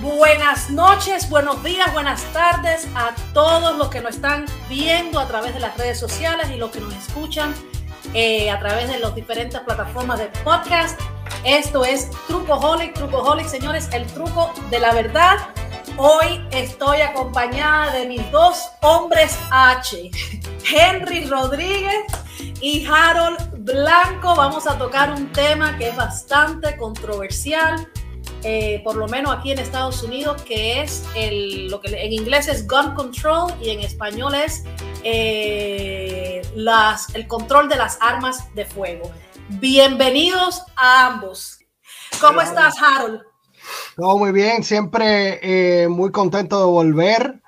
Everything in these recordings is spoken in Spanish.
Buenas noches, buenos días, buenas tardes a todos los que nos están viendo a través de las redes sociales y los que nos escuchan eh, a través de las diferentes plataformas de podcast. Esto es Trucoholic, Trucoholic, señores, el truco de la verdad. Hoy estoy acompañada de mis dos hombres H, Henry Rodríguez y Harold Blanco. Vamos a tocar un tema que es bastante controversial eh, por lo menos aquí en Estados Unidos, que es el, lo que en inglés es gun control y en español es eh, las, el control de las armas de fuego. Bienvenidos a ambos. ¿Cómo estás, Harold? Todo muy bien, siempre eh, muy contento de volver,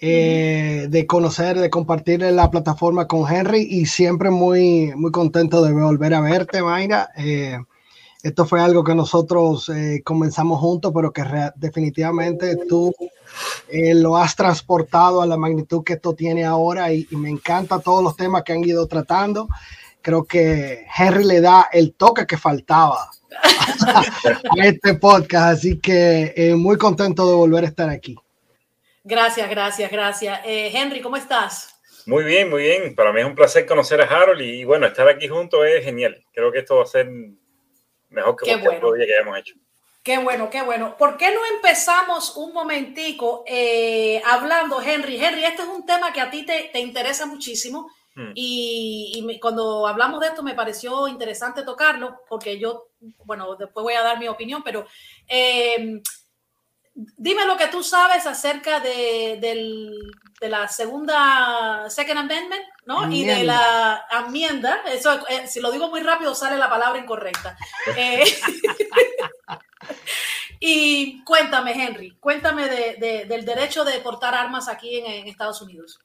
de conocer, de compartir la plataforma con Henry y siempre muy, muy contento de volver a verte, Mayra. Esto fue algo que nosotros eh, comenzamos juntos, pero que definitivamente tú eh, lo has transportado a la magnitud que esto tiene ahora y, me encanta todos los temas que han ido tratando. Creo que Henry le da el toque que faltaba a este podcast, así que eh, muy contento de volver a estar aquí. Gracias, gracias, gracias. Henry, ¿cómo estás? Muy bien, muy bien. Para mí es un placer conocer a Harold y bueno, estar aquí juntos es genial. Creo que esto va a ser Mejor que qué bueno. día que hayamos hecho. Qué bueno, qué bueno. ¿Por qué no empezamos un momentico eh, hablando, Henry? Henry, este es un tema que a ti te, te interesa muchísimo hmm. y, cuando hablamos de esto me pareció interesante tocarlo porque yo, bueno, después voy a dar mi opinión, pero eh, dime lo que tú sabes acerca de, de la segunda Second Amendment, ¿no? Y de la enmienda. Eso, eh, si lo digo muy rápido, sale la palabra incorrecta. Eh, y cuéntame, Henry, cuéntame del derecho de portar armas aquí en, Estados Unidos.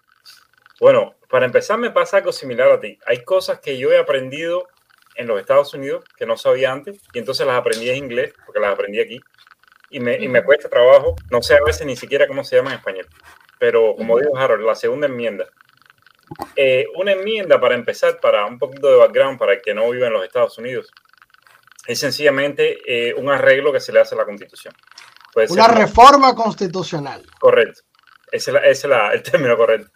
Bueno, para empezar, me pasa algo similar a ti. Hay cosas que yo he aprendido en los Estados Unidos que no sabía antes y entonces las aprendí en inglés porque las aprendí aquí y me, y me cuesta trabajo, no sé a veces ni siquiera cómo se llama en español, pero como dijo Harold, la segunda enmienda. Eh, una enmienda, para empezar, para un poquito de background para el que no vive en los Estados Unidos, es sencillamente eh, un arreglo que se le hace a la Constitución. una reforma constitucional. Correcto, ese es, el término correcto.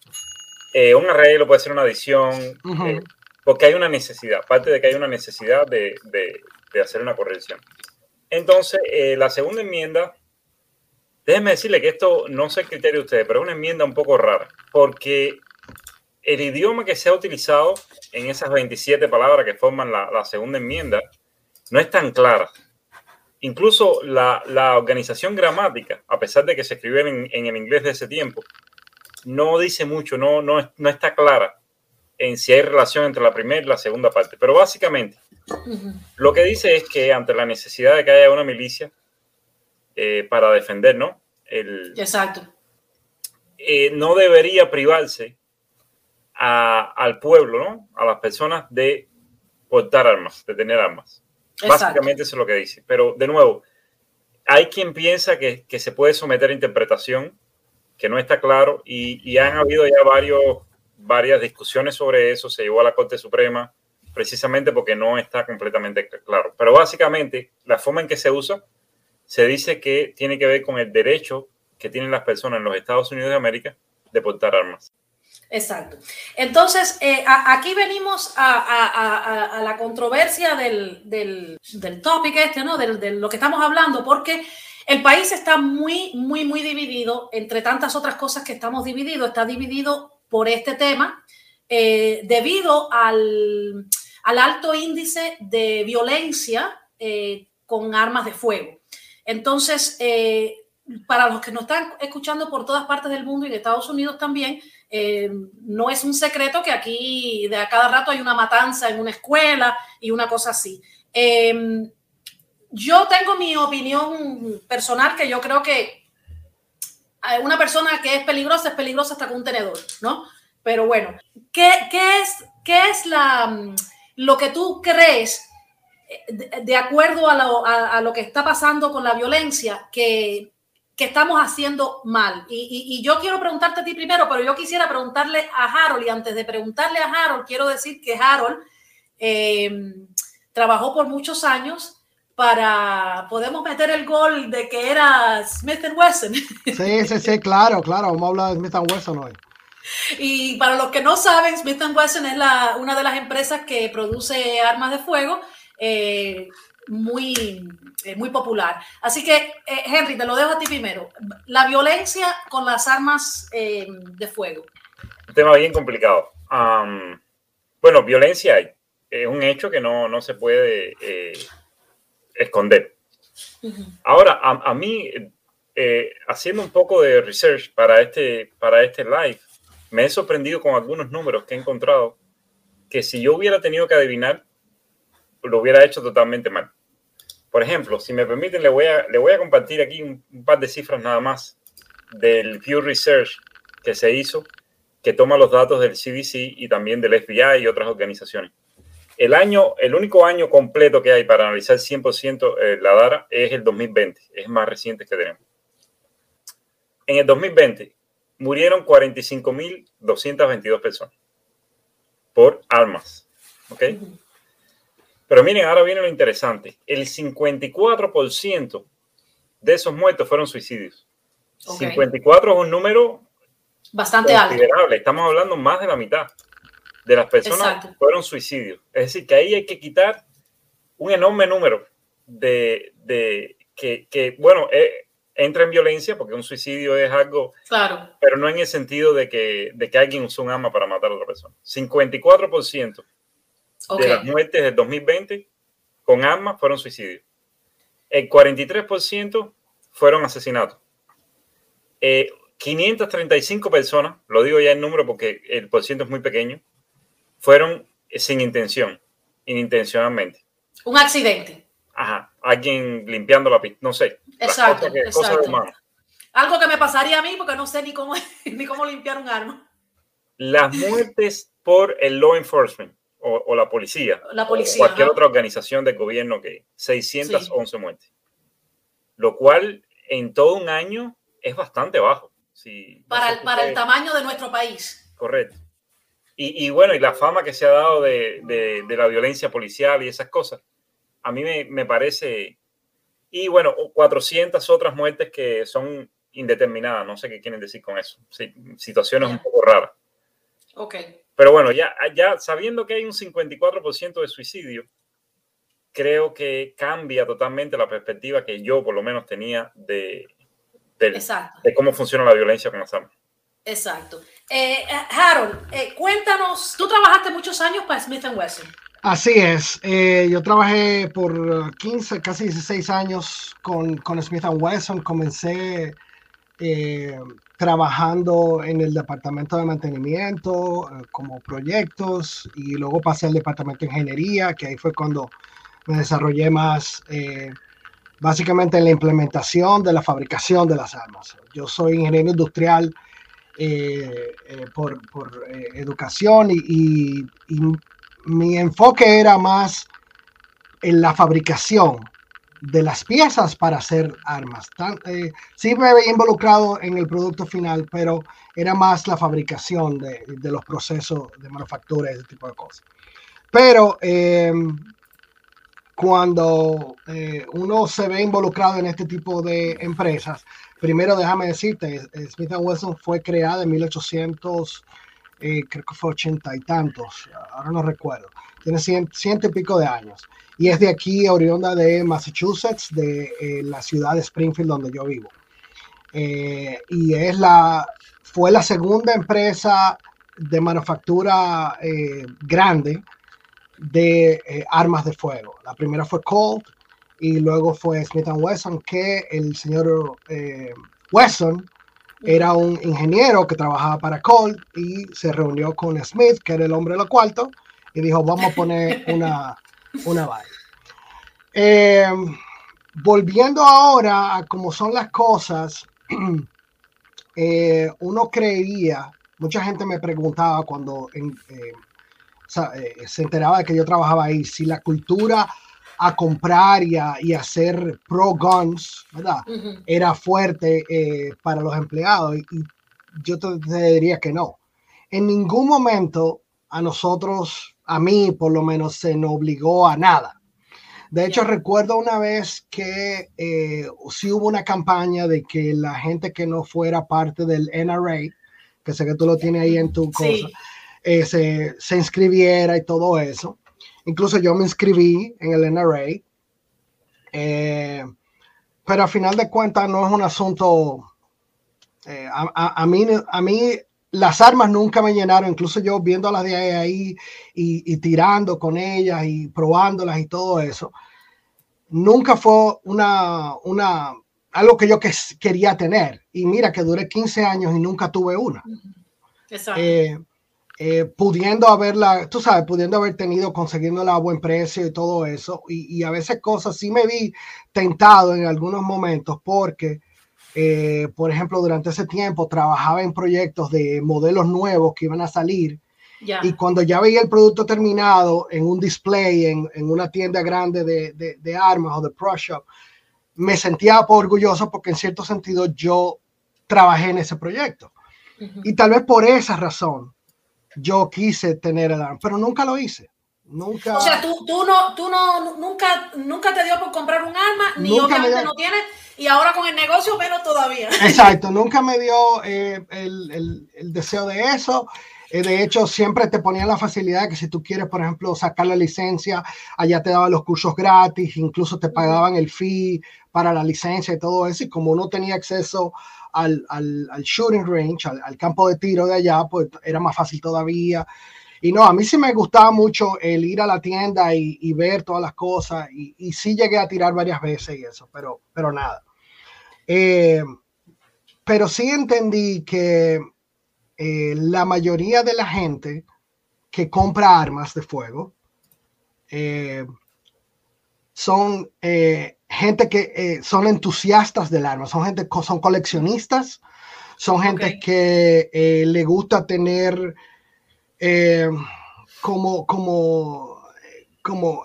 Eh, un arreglo puede ser una adición, porque hay una necesidad, parte de que hay una necesidad de, de, de hacer una corrección. Entonces, eh, la segunda enmienda, déjenme decirle que esto no sé el criterio de ustedes, pero es una enmienda un poco rara, porque el idioma que se ha utilizado en esas 27 palabras que forman la, segunda enmienda no es tan clara. Incluso la, organización gramática, a pesar de que se escribe en, el inglés de ese tiempo, no dice mucho, no, no, no está clara en si hay relación entre la primera y la segunda parte. Pero básicamente, lo que dice es que ante la necesidad de que haya una milicia eh, para defender, ¿no? El, Exacto. Eh, no debería privarse al pueblo, ¿no? A las personas de portar armas, de tener armas. Básicamente eso es lo que dice. Pero de nuevo, hay quien piensa que, se puede someter a interpretación, que no está claro, y, y han habido ya varios, varias discusiones sobre eso, se llevó a la Corte Suprema, precisamente porque no está completamente claro. Pero básicamente, la forma en que se usa, se dice que tiene que ver con el derecho que tienen las personas en los Estados Unidos de América de portar armas. Exacto. Entonces, eh, aquí venimos a, la controversia del, del, del topic este, ¿no? De, lo que estamos hablando, porque el país está muy, muy, muy dividido, entre tantas otras cosas que estamos divididos, está dividido por este tema, eh, debido al, al alto índice de violencia eh, con armas de fuego. Entonces, eh, para los que nos están escuchando por todas partes del mundo y de Estados Unidos también, eh, no es un secreto que aquí de a cada rato hay una matanza en una escuela y una cosa así. yo tengo mi opinión personal que yo creo que una persona que es peligrosa es peligrosa hasta con un tenedor, ¿no? Pero bueno, ¿qué, es, qué es la lo que tú crees, eh, de, acuerdo a lo, que está pasando con la violencia, que, estamos haciendo mal. Y, yo quiero preguntarte a ti primero, pero yo quisiera preguntarle a Harold, y antes de preguntarle a Harold, quiero decir que Harold eh, trabajó por muchos años para podemos meter el gol de que era Smith Wesson. Sí, sí, sí, claro, claro, vamos a hablar de Smith Wesson hoy. Y para los que no saben, Smith Wesson es la, una de las empresas que produce armas de fuego eh, muy, eh, muy popular. Así que, eh, Henry, te lo dejo a ti primero. La violencia con las armas de fuego. Un tema bien complicado. bueno, violencia. Es un hecho que no, no se puede esconder. Ahora, a, mí, eh, haciendo un poco de research para este, para este live, me he sorprendido con algunos números que he encontrado que si yo hubiera tenido que adivinar, lo hubiera hecho totalmente mal. Por ejemplo, si me permiten, le voy a, compartir aquí un, un par de cifras nada más del Pew Research que se hizo, que toma los datos del CDC y también del FBI y otras organizaciones. El año, el único año completo que hay para analizar 100% eh, la DARA es el 2020, es más reciente que tenemos. En el 2020 murieron 45.222 personas por armas. ¿Ok? Pero miren, ahora viene lo interesante. El 54% de esos muertos fueron suicidios. 54 es un número bastante considerable. Estamos hablando más de la mitad de las personas fueron suicidios. Es decir, que ahí hay que quitar un enorme número de, de que, que, bueno, eh, entra en violencia porque un suicidio es algo, claro. pero no en el sentido de que, de que alguien usó un arma para matar a otra persona. 54% de las muertes del 2020 con armas fueron suicidios. El 43% fueron asesinatos. 535 eh, personas, lo digo ya el número porque el porciento es muy pequeño, fueron sin intención, inintencionalmente. Un accidente. Ajá, alguien limpiando la pista, no sé. Exacto, Algo que me pasaría a mí porque no sé ni cómo, ni cómo limpiar un arma. Las muertes por el law enforcement o, la policía. La policía. O cualquier otra organización de gobierno que 611 muertes. Lo cual en todo un año es bastante bajo. para, el, para el tamaño de nuestro país. Correcto. Y, bueno, y la fama que se ha dado de, de, la violencia policial y esas cosas, a mí me, me, parece... Y bueno, 400 otras muertes que son indeterminadas, no sé qué quieren decir con eso. Sí, situaciones un poco raras. Ok. Pero bueno, ya, ya sabiendo que hay un 54% de suicidio, creo que cambia totalmente la perspectiva que yo por lo menos tenía de, de, de cómo funciona la violencia con las armas. Exacto. Eh, Harold, eh, cuéntanos, tú trabajaste muchos años para Smith Wesson. Así es, eh, yo trabajé por 15, casi 16 años con, con Smith Wesson. Comencé trabajando en el departamento de mantenimiento como proyectos y luego pasé al departamento de ingeniería, que ahí fue cuando me desarrollé más básicamente en la implementación de la fabricación de las armas. Yo soy ingeniero industrial eh, eh, por, eh, educación y, mi enfoque era más en la fabricación de las piezas para hacer armas. sí me había involucrado en el producto final, pero era más la fabricación de, los procesos de manufactura y ese tipo de cosas. Pero cuando uno se ve involucrado en este tipo de empresas, Primero, déjame decirte, Smith Wesson fue creada en 1800, eh, creo que fue ochenta y tantos, ahora no recuerdo. Tiene ciento, y pico de años. Y es de aquí, oriunda de Massachusetts, de eh, la ciudad de Springfield, donde yo vivo. Eh, y es la, fue la segunda empresa de manufactura grande de armas de fuego. La primera fue Colt, y luego fue Smith Wesson, que el señor eh, Wesson era un ingeniero que trabajaba para Colt y se reunió con Smith, que era el hombre de los cuartos, y dijo, vamos a poner una, una eh, volviendo ahora a cómo son las cosas, eh, uno creía, mucha gente me preguntaba cuando se enteraba de que yo trabajaba ahí, si la cultura a comprar y a, y hacer pro guns, ¿verdad? Era fuerte eh, para los empleados y, yo te, diría que no. En ningún momento a nosotros, a mí por lo menos, se nos obligó a nada. De hecho, recuerdo una vez que eh, sí hubo una campaña de que la gente que no fuera parte del NRA, que sé que tú lo tienes ahí en tu cosa, eh, se, se, inscribiera y todo eso. Incluso yo me inscribí en el NRA. Eh, pero a final de cuentas no es un asunto... Eh, a, a, mí, a mí las armas nunca me llenaron, incluso yo viéndolas de ahí y, tirando con ellas y probándolas y todo eso, nunca fue una, una, algo que yo que, quería tener. Y mira que duré 15 años y nunca tuve una. Eh, eh, pudiendo haberla, tú sabes, pudiendo haber tenido, consiguiéndola a buen precio y todo eso. Y, y a veces cosas sí me vi tentado en algunos momentos porque eh, por ejemplo, durante ese tiempo trabajaba en proyectos de modelos nuevos que iban a salir. Y cuando ya veía el producto terminado en un display, en, en una tienda grande de, de, de, armas o de pro shop, me sentía orgulloso porque en cierto sentido yo trabajé en ese proyecto. Y tal vez por esa razón yo quise tener el arma, pero nunca lo hice. Nunca. O sea, tú, tú, no, tú no, nunca, nunca te dio por comprar un arma, ni obviamente no tienes y ahora con el negocio menos todavía. Exacto, nunca me dio eh, el, el, el, deseo de eso. Eh, de hecho, siempre te ponían la facilidad que si tú quieres, por ejemplo, sacar la licencia, allá te daban los cursos gratis, incluso te pagaban el fee para la licencia y todo eso. Y como uno tenía acceso al, al, al shooting range, al, al, campo de tiro de allá, pues era más fácil todavía. Y no, a mí sí me gustaba mucho el ir a la tienda y, y ver todas las cosas. Y, y, sí llegué a tirar varias veces y eso, pero, pero nada. Eh, pero sí entendí que eh, la mayoría de la gente que compra armas de fuego eh, son gente que son entusiastas del arma, son gente, son coleccionistas, son gente okay. que le gusta tener como, como como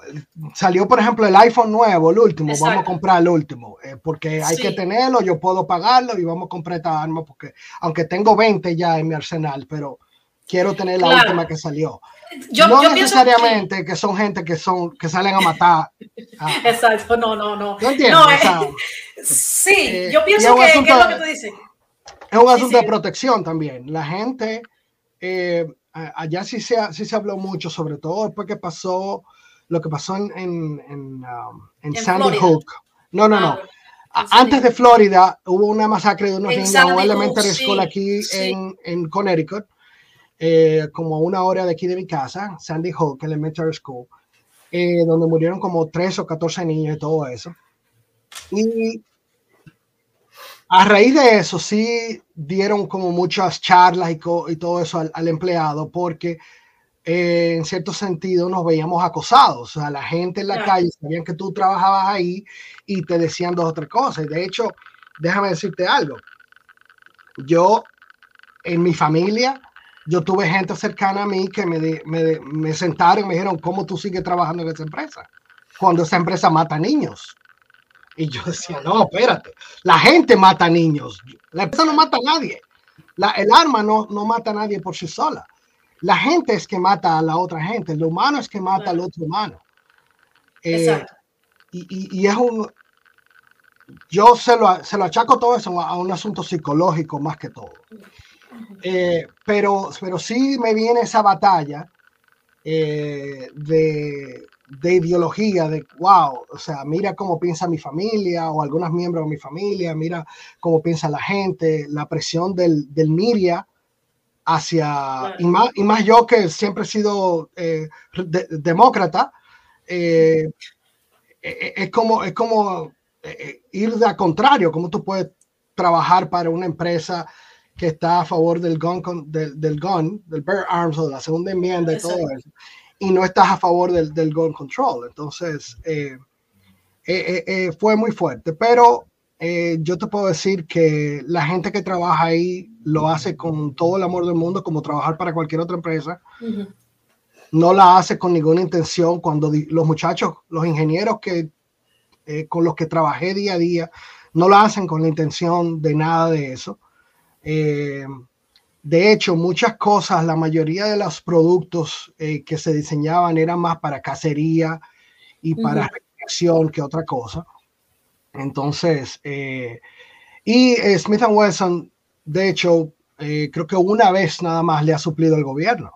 salió, por ejemplo, el iPhone nuevo, el último, Exacto. vamos a comprar el último, eh, porque hay sí. que tenerlo, yo puedo pagarlo y vamos a comprar esta arma, porque aunque tengo 20 ya en mi arsenal, pero quiero tener la claro. última que salió. Yo, no yo necesariamente que... que... son gente que son que salen a matar. A... Exacto, no, no, no. ¿No entiendes? No, eh, o sea, sí, eh, yo pienso que, asunto, que, es lo que tú dices. Es un asunto sí, de protección también. La gente, eh, allá sí se, sí se habló mucho, sobre todo después que pasó lo que pasó en, en, en, um, en Sandy Florida. Hook. No, no, no. Ah, Antes de Florida hubo una masacre de unos niños en elementary Hook, school sí, aquí sí. En, en Connecticut, eh, como a una hora de aquí de mi casa, Sandy Hook Elementary School, eh, donde murieron como 3 o 14 niños y todo eso. Y a raíz de eso sí dieron como muchas charlas y, y todo eso al, al empleado, porque eh, en cierto sentido nos veíamos acosados. O sea, la gente en la claro. calle sabían que tú trabajabas ahí y te decían dos o tres cosas. De hecho, déjame decirte algo. Yo, en mi familia, yo tuve gente cercana a mí que me, me, me sentaron y me dijeron, ¿cómo tú sigues trabajando en esa empresa? Cuando esa empresa mata niños. Y yo decía, no, espérate, la gente mata niños. La empresa no mata a nadie. La, el arma no, no mata a nadie por sí sola la gente es que mata a la otra gente, el humano es que mata al otro humano. Eh, y, y, y, es un, yo se lo, se lo achaco todo eso a, un asunto psicológico más que todo. Eh, pero, pero sí me viene esa batalla eh, de, de, ideología, de wow, o sea, mira cómo piensa mi familia o algunos miembros de mi familia, mira cómo piensa la gente, la presión del, del media hacia, claro. y, más, y, más, yo que siempre he sido eh, de, demócrata, eh, eh, es como, es como eh, ir de contrario, como tú puedes trabajar para una empresa que está a favor del gun, del, del gun, del bear arms o de la segunda enmienda y todo eso, y no estás a favor del, del gun control. Entonces, eh, eh, fue muy fuerte, pero eh, yo te puedo decir que la gente que trabaja ahí lo hace con todo el amor del mundo, como trabajar para cualquier otra empresa. Uh -huh. No la hace con ninguna intención. Cuando los muchachos, los ingenieros que eh, con los que trabajé día a día, no la hacen con la intención de nada de eso. Eh, de hecho, muchas cosas, la mayoría de los productos eh, que se diseñaban eran más para cacería y para uh -huh ficción que otra cosa. Entonces, eh, y Smith Wesson, de hecho, creo que una vez nada más le ha suplido el gobierno.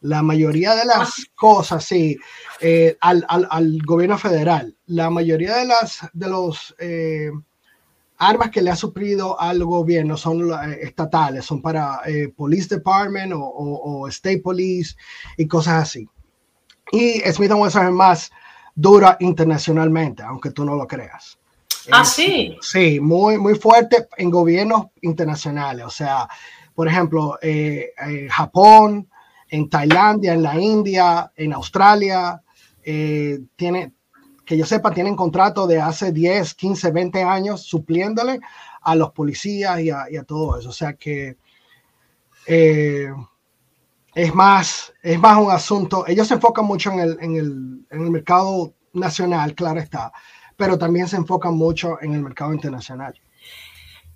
La mayoría de las ah. cosas, sí, al, al, al, gobierno federal, la mayoría de las de los armas que le ha suplido al gobierno son eh, estatales, son para eh, Police Department o, State Police y cosas así. Y Smith Wesson es más dura internacionalmente, aunque tú no lo creas. Ah, sí. Sí, muy, muy fuerte en gobiernos internacionales. O sea, por ejemplo, eh, en Japón, en Tailandia, en la India, en Australia, tiene, que yo sepa, tienen contrato de hace 10, 15, 20 años supliéndole a los policías y a, todo eso. O sea que eh, es, más, es más un asunto, ellos se enfocan mucho en el, en, el, en el mercado nacional, claro está, pero también se enfocan mucho en el mercado internacional.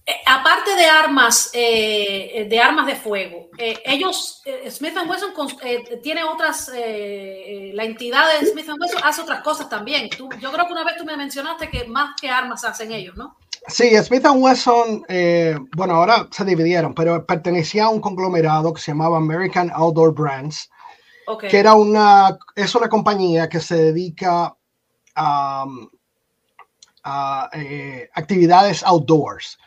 Eh, aparte de armas, eh, de armas de fuego, eh, ellos, Smith Wesson tiene otras, la entidad de Smith Wesson hace otras cosas también. yo creo que una vez tú me mencionaste que más que armas hacen ellos, ¿no? Sí, Smith Wesson, bueno, ahora se dividieron, pero pertenecía a un conglomerado que se llamaba American Outdoor Brands, que era una, es una compañía que se dedica a, a actividades outdoors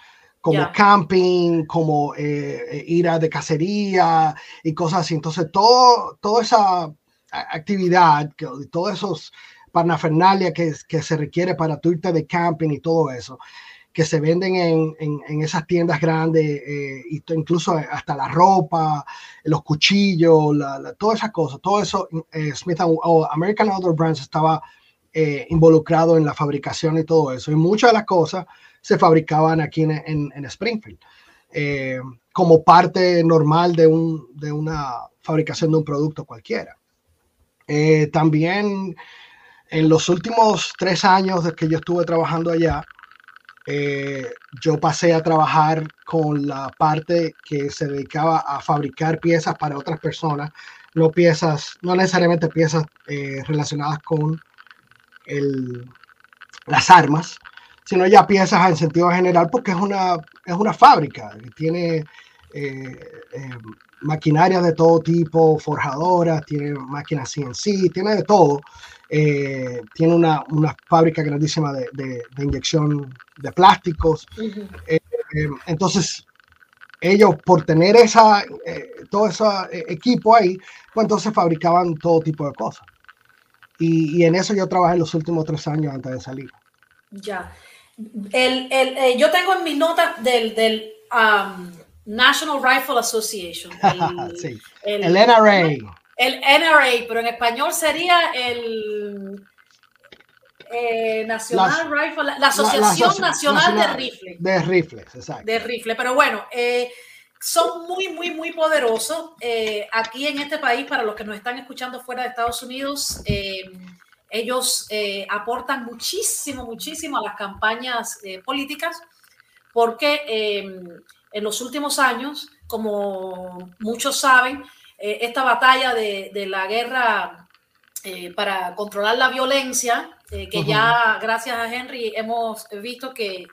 como camping, como eh, eh, ir a de cacería y cosas así. Entonces, todo, toda esa actividad, todos esos parnafernalia que, que se requiere para tu irte de camping y todo eso, que se venden en, en, esas tiendas grandes, eh, incluso hasta la ropa, los cuchillos, todas esas cosas, todo eso, Smith American Outdoor Brands estaba involucrado en la fabricación y todo eso. Y muchas de las cosas se fabricaban aquí en, Springfield, eh, como parte normal de, un, de, una fabricación de un producto cualquiera. Eh, también en los últimos tres años de que yo estuve trabajando allá, eh, yo pasé a trabajar con la parte que se dedicaba a fabricar piezas para otras personas, no piezas, no necesariamente piezas relacionadas con el, las armas, sino ya piezas en sentido general, porque es una, es una fábrica que tiene eh, eh, maquinaria de todo tipo, forjadoras, tiene máquinas CNC, tiene de todo. Eh, tiene una, una, fábrica grandísima de, de, inyección de plásticos. entonces, ellos por tener esa, todo ese equipo ahí, pues entonces fabricaban todo tipo de cosas. Y, y, en eso yo trabajé los últimos tres años antes de salir. Ya. El, el, eh, yo tengo en mi nota del, del um, National Rifle Association. El, el, NRA. El NRA, pero en español sería el eh, National Rifle, la Asociación Nacional, de Rifles. De Rifles, exacto. De Rifles, pero bueno, eh, son muy, muy, muy poderosos. aquí en este país, para los que nos están escuchando fuera de Estados Unidos, ellos eh, aportan muchísimo, muchísimo a las campañas eh, políticas porque em, en los últimos años, como muchos saben, eh, esta batalla de, la guerra para controlar la violencia, que ya gracias a Henry hemos visto que,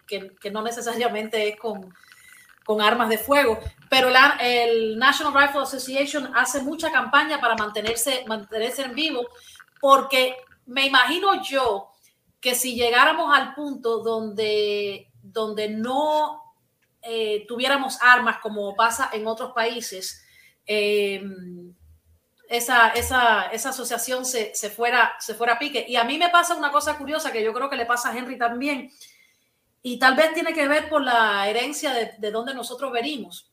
no necesariamente es con, con, armas de fuego, pero la, el National Rifle Association hace mucha campaña para mantenerse, mantenerse en vivo, porque me imagino yo que si llegáramos al punto donde, donde no eh, tuviéramos armas como pasa en otros países, eh, esa, esa, esa, asociación se, se, fuera, se fuera a pique. Y a mí me pasa una cosa curiosa que yo creo que le pasa a Henry también, y tal vez tiene que ver por la herencia de, de donde nosotros venimos.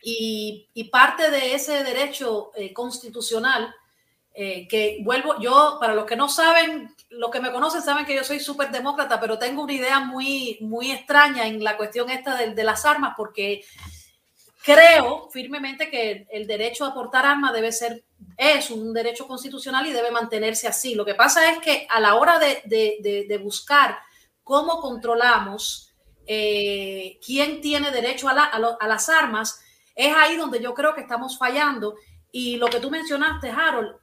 y, y, parte de ese derecho eh, constitucional eh, que vuelvo, yo, para los que no saben, los que me conocen saben que yo soy súper demócrata, pero tengo una idea muy, muy extraña en la cuestión esta de, de, las armas, porque creo firmemente que el derecho a portar armas debe ser, es un derecho constitucional y debe mantenerse así. Lo que pasa es que a la hora de, de, de buscar cómo controlamos eh, quién tiene derecho a, la, a, a las armas, es ahí donde yo creo que estamos fallando. Y lo que tú mencionaste, Harold,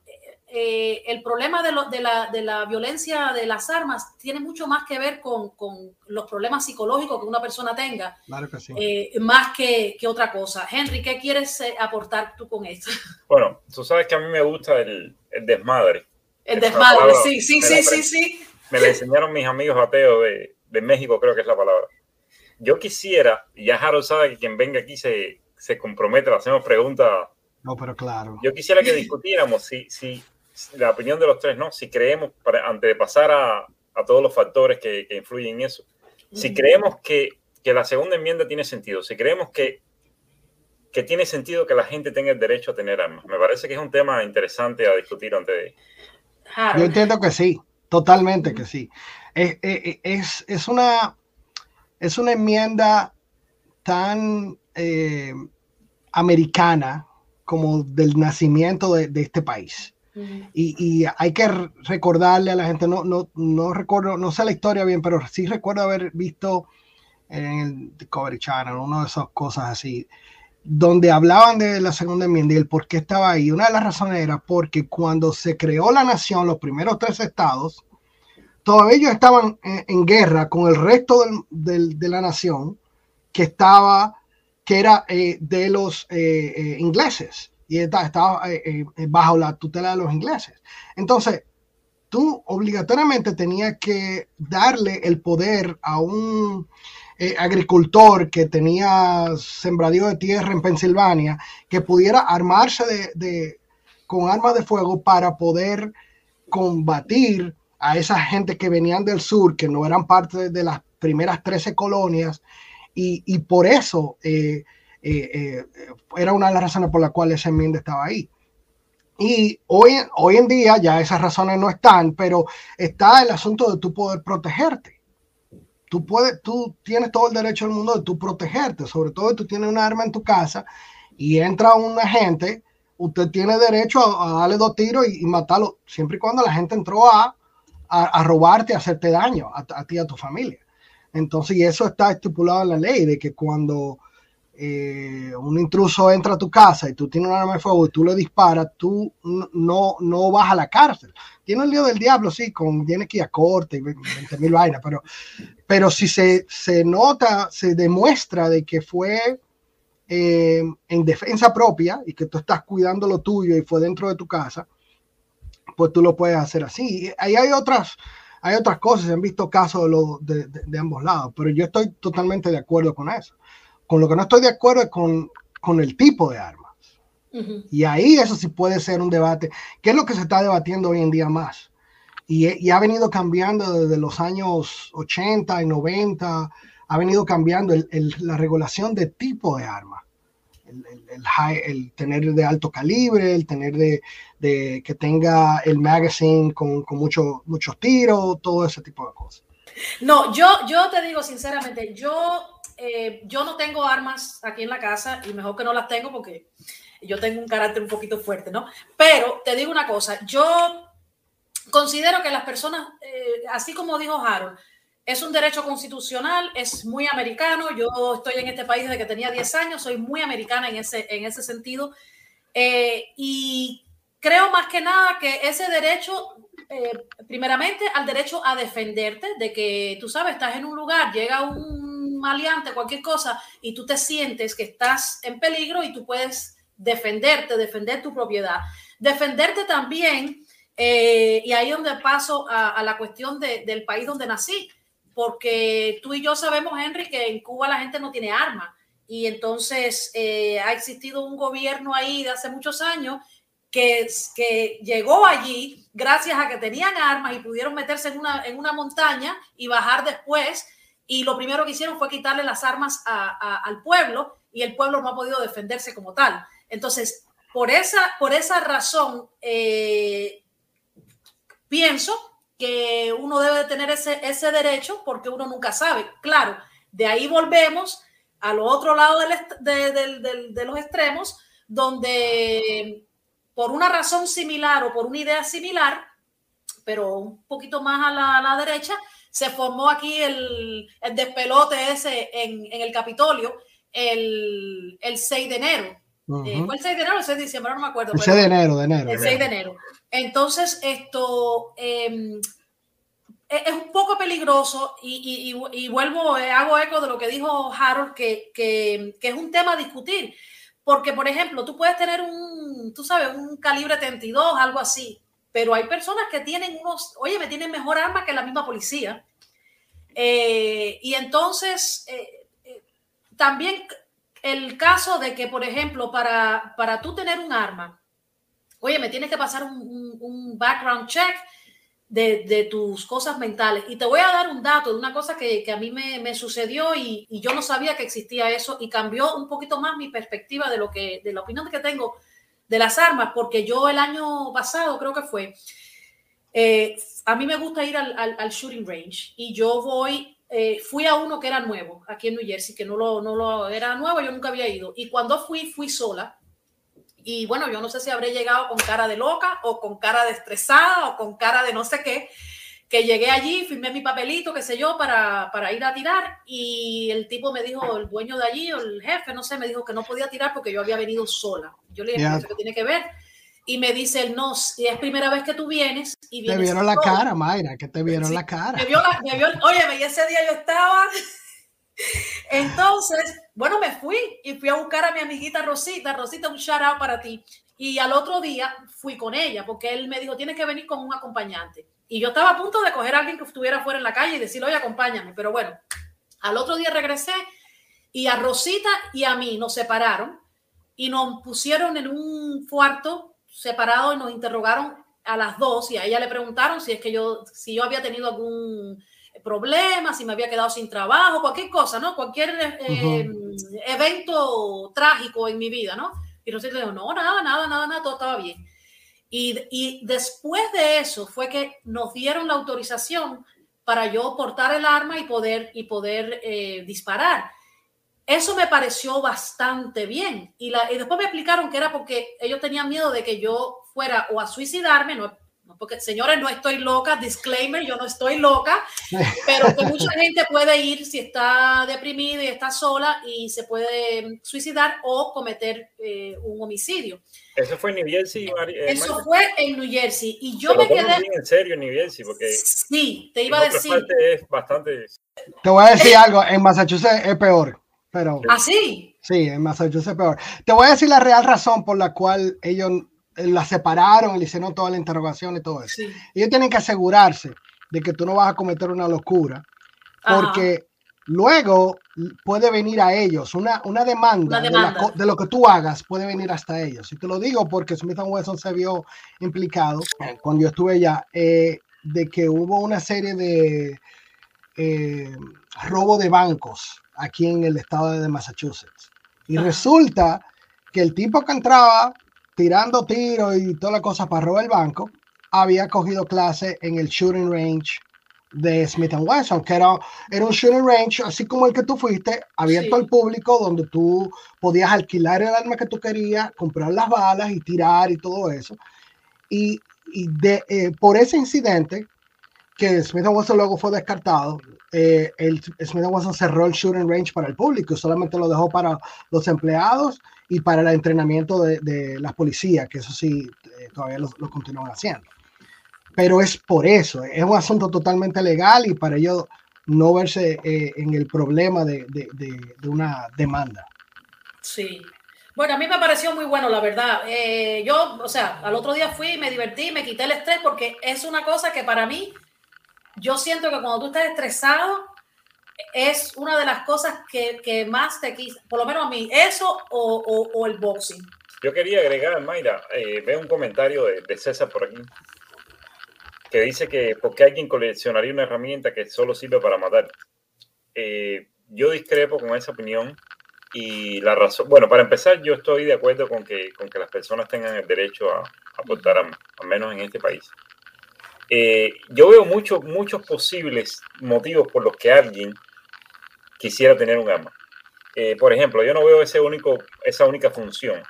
eh, el problema de, de, la, de, la, violencia de las armas tiene mucho más que ver con, con los problemas psicológicos que una persona tenga, eh, más que, que, otra cosa. Henry, ¿qué quieres eh, aportar tú con esto? Bueno, tú sabes que a mí me gusta el, el desmadre. El desmadre, sí, sí, sí, sí, sí. Me lo enseñaron mis amigos ateos de, de, México, creo que es la palabra. Yo quisiera, y ya Harold sabe que quien venga aquí se, se compromete, le hacemos preguntas. No, pero claro. Yo quisiera que discutiéramos si, si la opinión de los tres, ¿no? Si creemos, para, antes de pasar a, a todos los factores que, que, influyen en eso, si creemos que, que, la segunda enmienda tiene sentido, si creemos que, que tiene sentido que la gente tenga el derecho a tener armas, me parece que es un tema interesante a discutir antes de... Yo entiendo que sí, totalmente que sí. Es, es, es una, es una enmienda tan eh, americana como del nacimiento de, de este país. Y, y, hay que recordarle a la gente, no, no, no recuerdo, no sé la historia bien, pero sí recuerdo haber visto en el Discovery Channel, una de esas cosas así, donde hablaban de la segunda enmienda y el por qué estaba ahí. Una de las razones era porque cuando se creó la nación, los primeros tres estados, todavía ellos estaban en, en guerra con el resto del, del, de la nación que estaba, que era eh, de los eh, eh, ingleses y estaba eh, eh, bajo la tutela de los ingleses. Entonces, tú obligatoriamente tenías que darle el poder a un eh, agricultor que tenía sembradío de tierra en Pensilvania, que pudiera armarse de, de, con armas de fuego para poder combatir a esa gente que venían del sur, que no eran parte de las primeras 13 colonias, y, y por eso eh, eh, eh, era una de las razones por las cuales esa enmienda estaba ahí. Y hoy, hoy en día ya esas razones no están, pero está el asunto de tú poder protegerte. Tú, puedes, tú tienes todo el derecho del mundo de tú protegerte, sobre todo si tú tienes un arma en tu casa y entra un agente, usted tiene derecho a, a darle dos tiros y, matarlo, siempre y cuando la gente entró a, a, robarte, a hacerte daño a, a ti y a tu familia. Entonces, y eso está estipulado en la ley, de que cuando eh, un intruso entra a tu casa y tú tienes un arma de fuego y tú le disparas, tú no, no vas a la cárcel. Tiene el lío del diablo, sí, con, tiene que ir a corte y 20 mil vainas, pero, pero si se, se, nota, se demuestra de que fue eh, en defensa propia y que tú estás cuidando lo tuyo y fue dentro de tu casa, pues tú lo puedes hacer así. Ahí hay otras, hay otras cosas, se han visto casos de ambos lados, pero yo estoy totalmente de acuerdo con eso. Con lo que no estoy de acuerdo es con, con el tipo de armas. Uh -huh. Y ahí eso sí puede ser un debate, que es lo que se está debatiendo hoy en día más. Y, y, ha venido cambiando desde los años 80 y 90, ha venido cambiando el, el, la regulación de tipo de arma. El, el, high, el, tener de alto calibre, el tener de, de que tenga el magazine con, con mucho, muchos tiros, todo ese tipo de cosas. No, yo, yo te digo sinceramente, yo eh, yo no tengo armas aquí en la casa y mejor que no las tengo porque yo tengo un carácter un poquito fuerte, ¿no? Pero te digo una cosa, yo considero que las personas, eh, así como dijo Harold, es un derecho constitucional, es muy americano. Yo estoy en este país desde que tenía 10 años, soy muy americana en ese, en ese sentido. Eh, y creo más que nada que ese derecho, eh, primeramente, al derecho a defenderte, de que tú sabes, estás en un lugar, llega un maleante, cualquier cosa, y tú te sientes que estás en peligro y tú puedes defenderte, defender tu propiedad. Defenderte también, eh, y ahí es donde paso a, la cuestión de, del país donde nací, porque tú y yo sabemos, Henry, que en Cuba la gente no tiene armas. Y entonces eh, ha existido un gobierno ahí de hace muchos años que, que, llegó allí gracias a que tenían armas y pudieron meterse en una, en una montaña y bajar después y lo primero que hicieron fue quitarle las armas al pueblo y el pueblo no ha podido defenderse como tal. Entonces, por esa, por esa razón, eh, pienso que uno debe tener ese, ese derecho porque uno nunca sabe. Claro, de ahí volvemos al otro lado del, de, los extremos, donde por una razón similar o por una idea similar, pero un poquito más a la derecha, se formó aquí el, el despelote ese en, en, el Capitolio el, el 6 de enero. Eh, ¿Fue el 6 de enero o el 6 de diciembre? No me acuerdo. El 6 de enero, de enero. El 6 de enero. Entonces, esto em, e, es un poco peligroso y, y, vuelvo, eh, hago eco de lo que dijo Harold, que, que, que, es un tema a discutir. Porque, por ejemplo, tú puedes tener un, tú sabes, un calibre 32, algo así, pero hay personas que tienen unos, oye, me tienen mejor arma que la misma policía. Eh, y entonces, también el caso de que, por ejemplo, para, para tú tener un arma, oye, me tienes que pasar un, background check de, tus cosas mentales. Y te voy a dar un dato de una cosa que, a mí me, sucedió y, yo no sabía que existía eso y cambió un poquito más mi perspectiva de lo que, de la opinión que tengo de las armas, porque yo el año pasado creo que fue, eh, a mí me gusta ir al, shooting range y yo voy eh, fui a uno que era nuevo, aquí en New Jersey, que no lo, no lo era nuevo, yo nunca había ido. Y cuando fui, fui sola. Y bueno, yo no sé si habré llegado con cara de loca o con cara de estresada o con cara de no sé qué, que llegué allí, firmé mi papelito, qué sé yo, para, para ir a tirar. Y el tipo me dijo, el dueño de allí, el jefe, no sé, me dijo que no podía tirar porque yo había venido sola. Yo le dije, ¿qué tiene que ver? y me dice él, no, si es primera vez que tú vienes y Te vieron la cara, Mayra, que te vieron la cara. Me vio me vio, oye, ese día yo estaba... Entonces, bueno, me fui y fui a buscar a mi amiguita Rosita. Rosita, un shout out para ti. Y al otro día fui con ella porque él me dijo, tienes que venir con un acompañante. Y yo estaba a punto de coger a alguien que estuviera fuera en la calle y decirle, oye, acompáñame. Pero bueno, al otro día regresé y a Rosita y a mí nos separaron y nos pusieron en un cuarto separado y nos interrogaron a las dos y a ella le preguntaron si es que yo, si yo había tenido algún problema, si me había quedado sin trabajo, cualquier cosa, ¿no? Cualquier eh, evento trágico en mi vida, ¿no? Y Rosita dijo, no, nada, nada, nada, nada, todo estaba bien. Y, y, después de eso fue que nos dieron la autorización para yo portar el arma y poder, y poder eh, disparar. Eso me pareció bastante bien. Y, la, y después me explicaron que era porque ellos tenían miedo de que yo fuera o a suicidarme, no, porque señores, no estoy loca, disclaimer, yo no estoy loca, pero que mucha gente puede ir si está deprimida y está sola y se puede suicidar o cometer eh, un homicidio. Eso fue en New Jersey. Eh, Eso fue en New Jersey y yo me quedé. en serio en New Jersey porque. Sí, te iba a decir. Es bastante. Te voy a decir algo, en Massachusetts es peor. Pero, ¿Ah, sí? Sí, en Massachusetts peor. Te voy a decir la real razón por la cual ellos la separaron y le hicieron toda la interrogación y todo eso. Ellos tienen que asegurarse de que tú no vas a cometer una locura, porque luego puede venir a ellos una, una demanda, De, lo que tú hagas, puede venir hasta ellos. Y te lo digo porque Smith Wesson se vio implicado cuando yo estuve allá, eh, de que hubo una serie de eh, robo de bancos aquí en el estado de Massachusetts. Y resulta que el tipo que entraba tirando tiros y toda la cosa para robar el banco, había cogido clase en el shooting range de Smith Wesson, que era, era un shooting range, así como el que tú fuiste, abierto al público, donde tú podías alquilar el arma que tú querías, comprar las balas y tirar y todo eso. Y, y de, eh, por ese incidente, que Smith Wesson luego fue descartado, eh, el Smith Wesson cerró el shooting range para el público, solamente lo dejó para los empleados y para el entrenamiento de, de las policías, que eso sí, eh, todavía lo, lo, continúan haciendo. Pero es por eso, es un asunto totalmente legal y para ello no verse eh, en el problema de, de, de, una demanda. Sí, bueno, a mí me pareció muy bueno, la verdad. Eh, yo, o sea, al otro día fui, me divertí, me quité el estrés porque es una cosa que para mí yo siento que cuando tú estás estresado, es una de las cosas que, que más te quita, por lo menos a mí, eso o, o, el boxing. Yo quería agregar, Mayra, eh, veo un comentario de, de, César por aquí, que dice que porque alguien coleccionaría una herramienta que solo sirve para matar. Eh, yo discrepo con esa opinión y la razón, bueno, para empezar, yo estoy de acuerdo con que, con que las personas tengan el derecho a, a portar al menos en este país. Eh, yo veo muchos, muchos posibles motivos por los que alguien quisiera tener un arma. Eh, por ejemplo, yo no veo ese único, esa única función.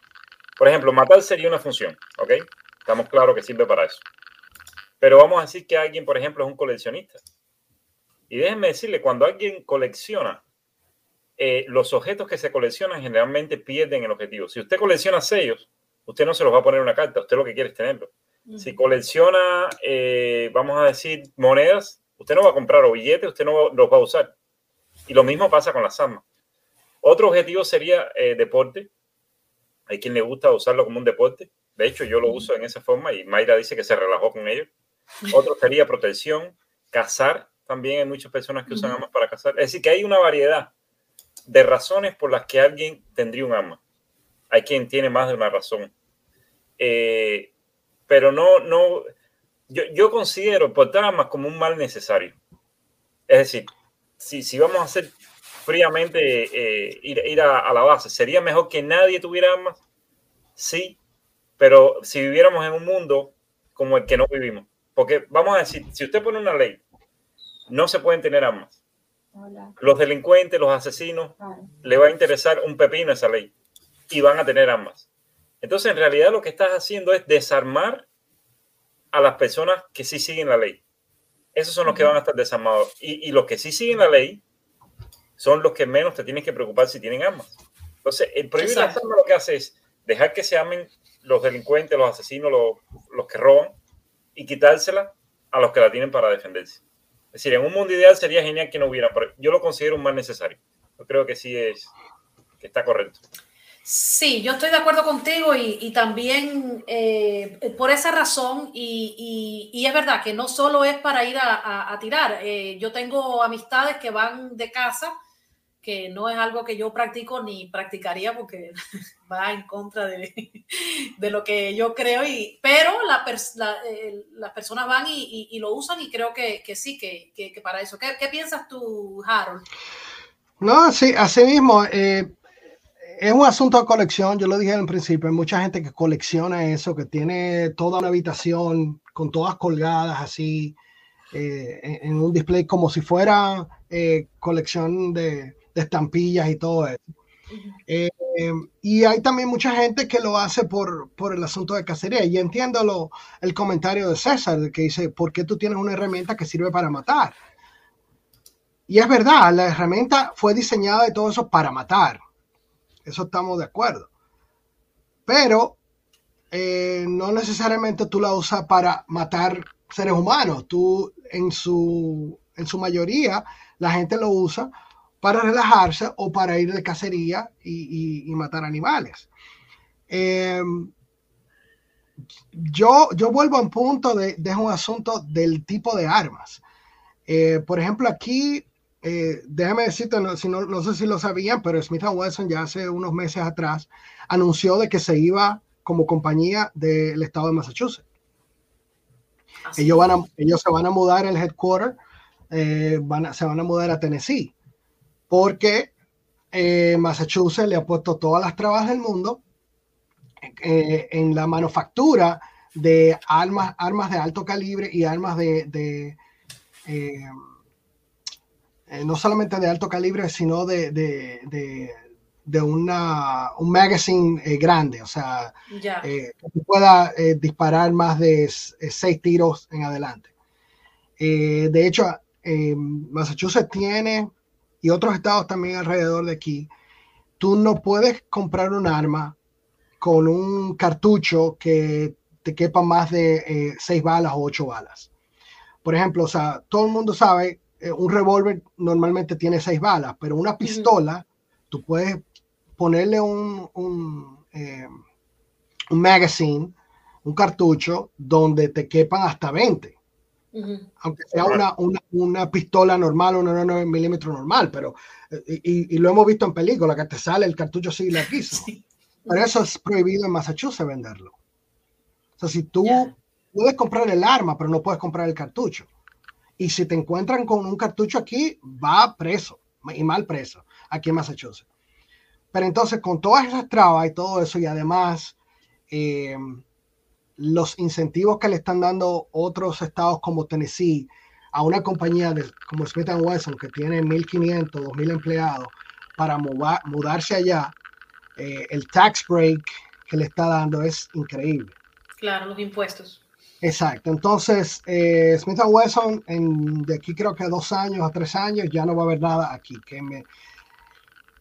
Por ejemplo, matar sería una función, ¿ok? Estamos claros que sirve para eso. Pero vamos a decir que alguien, por ejemplo, es un coleccionista. Y déjenme decirle, cuando alguien colecciona, eh, los objetos que se coleccionan generalmente pierden el objetivo. Si usted colecciona sellos, usted no se los va a poner en una carta, usted lo que quiere es tenerlo. Si colecciona, eh, vamos a decir, monedas, usted no va a comprar o billetes, usted no los va a usar. Y lo mismo pasa con las armas. Otro objetivo sería eh, deporte. Hay quien le gusta usarlo como un deporte. De hecho, yo lo uso en esa forma y Mayra dice que se relajó con ello. Otro sería protección, cazar. También hay muchas personas que usan armas para cazar. Es decir, que hay una variedad de razones por las que alguien tendría un arma. Hay quien tiene más de una razón. Eh, pero no, no, yo, yo, considero portar armas como un mal necesario. Es decir, si, si vamos a hacer fríamente eh, ir, ir a, a, la base, ¿sería mejor que nadie tuviera armas? Sí, pero si viviéramos en un mundo como el que no vivimos, porque vamos a decir, si usted pone una ley, no se pueden tener armas los delincuentes, los asesinos, le va a interesar un pepino esa ley y van a tener armas. Entonces, en realidad lo que estás haciendo es desarmar a las personas que sí siguen la ley. Esos son los que van a estar desarmados. Y, y los que sí siguen la ley son los que menos te tienes que preocupar si tienen armas. Entonces, el prohibir las armas lo que hace es dejar que se amen los delincuentes, los asesinos, los, los que roban y quitársela a los que la tienen para defenderse. Es decir, en un mundo ideal sería genial que no hubiera, pero yo lo considero un mal necesario. Yo creo que sí es, que está correcto. Sí, yo estoy de acuerdo contigo y, también eh, por esa razón, y, y, es verdad que no solo es para ir a, tirar, eh, yo tengo amistades que van de casa que no es algo que yo practico ni practicaría porque va en contra de, de lo que yo creo, y, pero la, la, eh, las personas van y, lo usan y creo que, que sí, que, que, para eso. ¿Qué, ¿Qué, piensas tú, Harold? No, sí, así mismo. Es un asunto de colección, yo lo dije en principio, hay mucha gente que colecciona eso, que tiene toda una habitación con todas colgadas así, eh, en, en, un display como si fuera eh, colección de, de estampillas y todo eso. Eh, y hay también mucha gente que lo hace por, por el asunto de cacería. Y entiendo lo, el comentario de César, que dice, ¿por qué tú tienes una herramienta que sirve para matar? Y es verdad, la herramienta fue diseñada y todo eso para matar. Eso estamos de acuerdo. Pero eh, no necesariamente tú la usas para matar seres humanos. Tú, en su, en su mayoría, la gente lo usa para relajarse o para ir de cacería y, y, matar animales. Eh, yo, yo vuelvo a un punto de, de, un asunto del tipo de armas. Eh, por ejemplo, aquí, eh, déjame decirte, no, si no, no, sé si lo sabían, pero Smith Wesson ya hace unos meses atrás anunció de que se iba como compañía del estado de Massachusetts. Ellos, van a, ellos se van a mudar el headquarter, eh, van a, se van a mudar a Tennessee porque eh, Massachusetts le ha puesto todas las trabas del mundo en la manufactura de armas, armas de alto calibre y armas de, de eh, eh no solamente de alto calibre, sino de, de, de una, un magazine eh, grande, o sea, que pueda disparar más de seis tiros en adelante. de hecho, Massachusetts tiene y otros estados también alrededor de aquí, tú no puedes comprar un arma con un cartucho que te quepa más de eh, seis balas o ocho balas. Por ejemplo, o sea, todo el mundo sabe, eh, un revólver normalmente tiene seis balas, pero una pistola, tú puedes ponerle un, un, eh, un magazine, un cartucho, donde te quepan hasta 20. Uh -huh. aunque sea una, una, una, pistola normal, una 9 milímetros normal, pero y, y, lo hemos visto en películas que te sale el cartucho así larguísimo. Sí. Pero eso es prohibido en Massachusetts venderlo. O sea, si tú yeah. puedes comprar el arma, pero no puedes comprar el cartucho. Y si te encuentran con un cartucho aquí, va preso, y mal preso, aquí en Massachusetts. Pero entonces, con todas esas trabas y todo eso, y además, eh, los incentivos que le están dando otros estados como Tennessee a una compañía como Smith Wesson que tiene 1.500, 2.000 empleados para muda, mudarse allá, eh, el tax break que le está dando es increíble. Claro, los impuestos. Exacto. Entonces, eh, Smith Wesson, en, de aquí creo que a dos años a tres años, ya no va a haber nada aquí. Que me,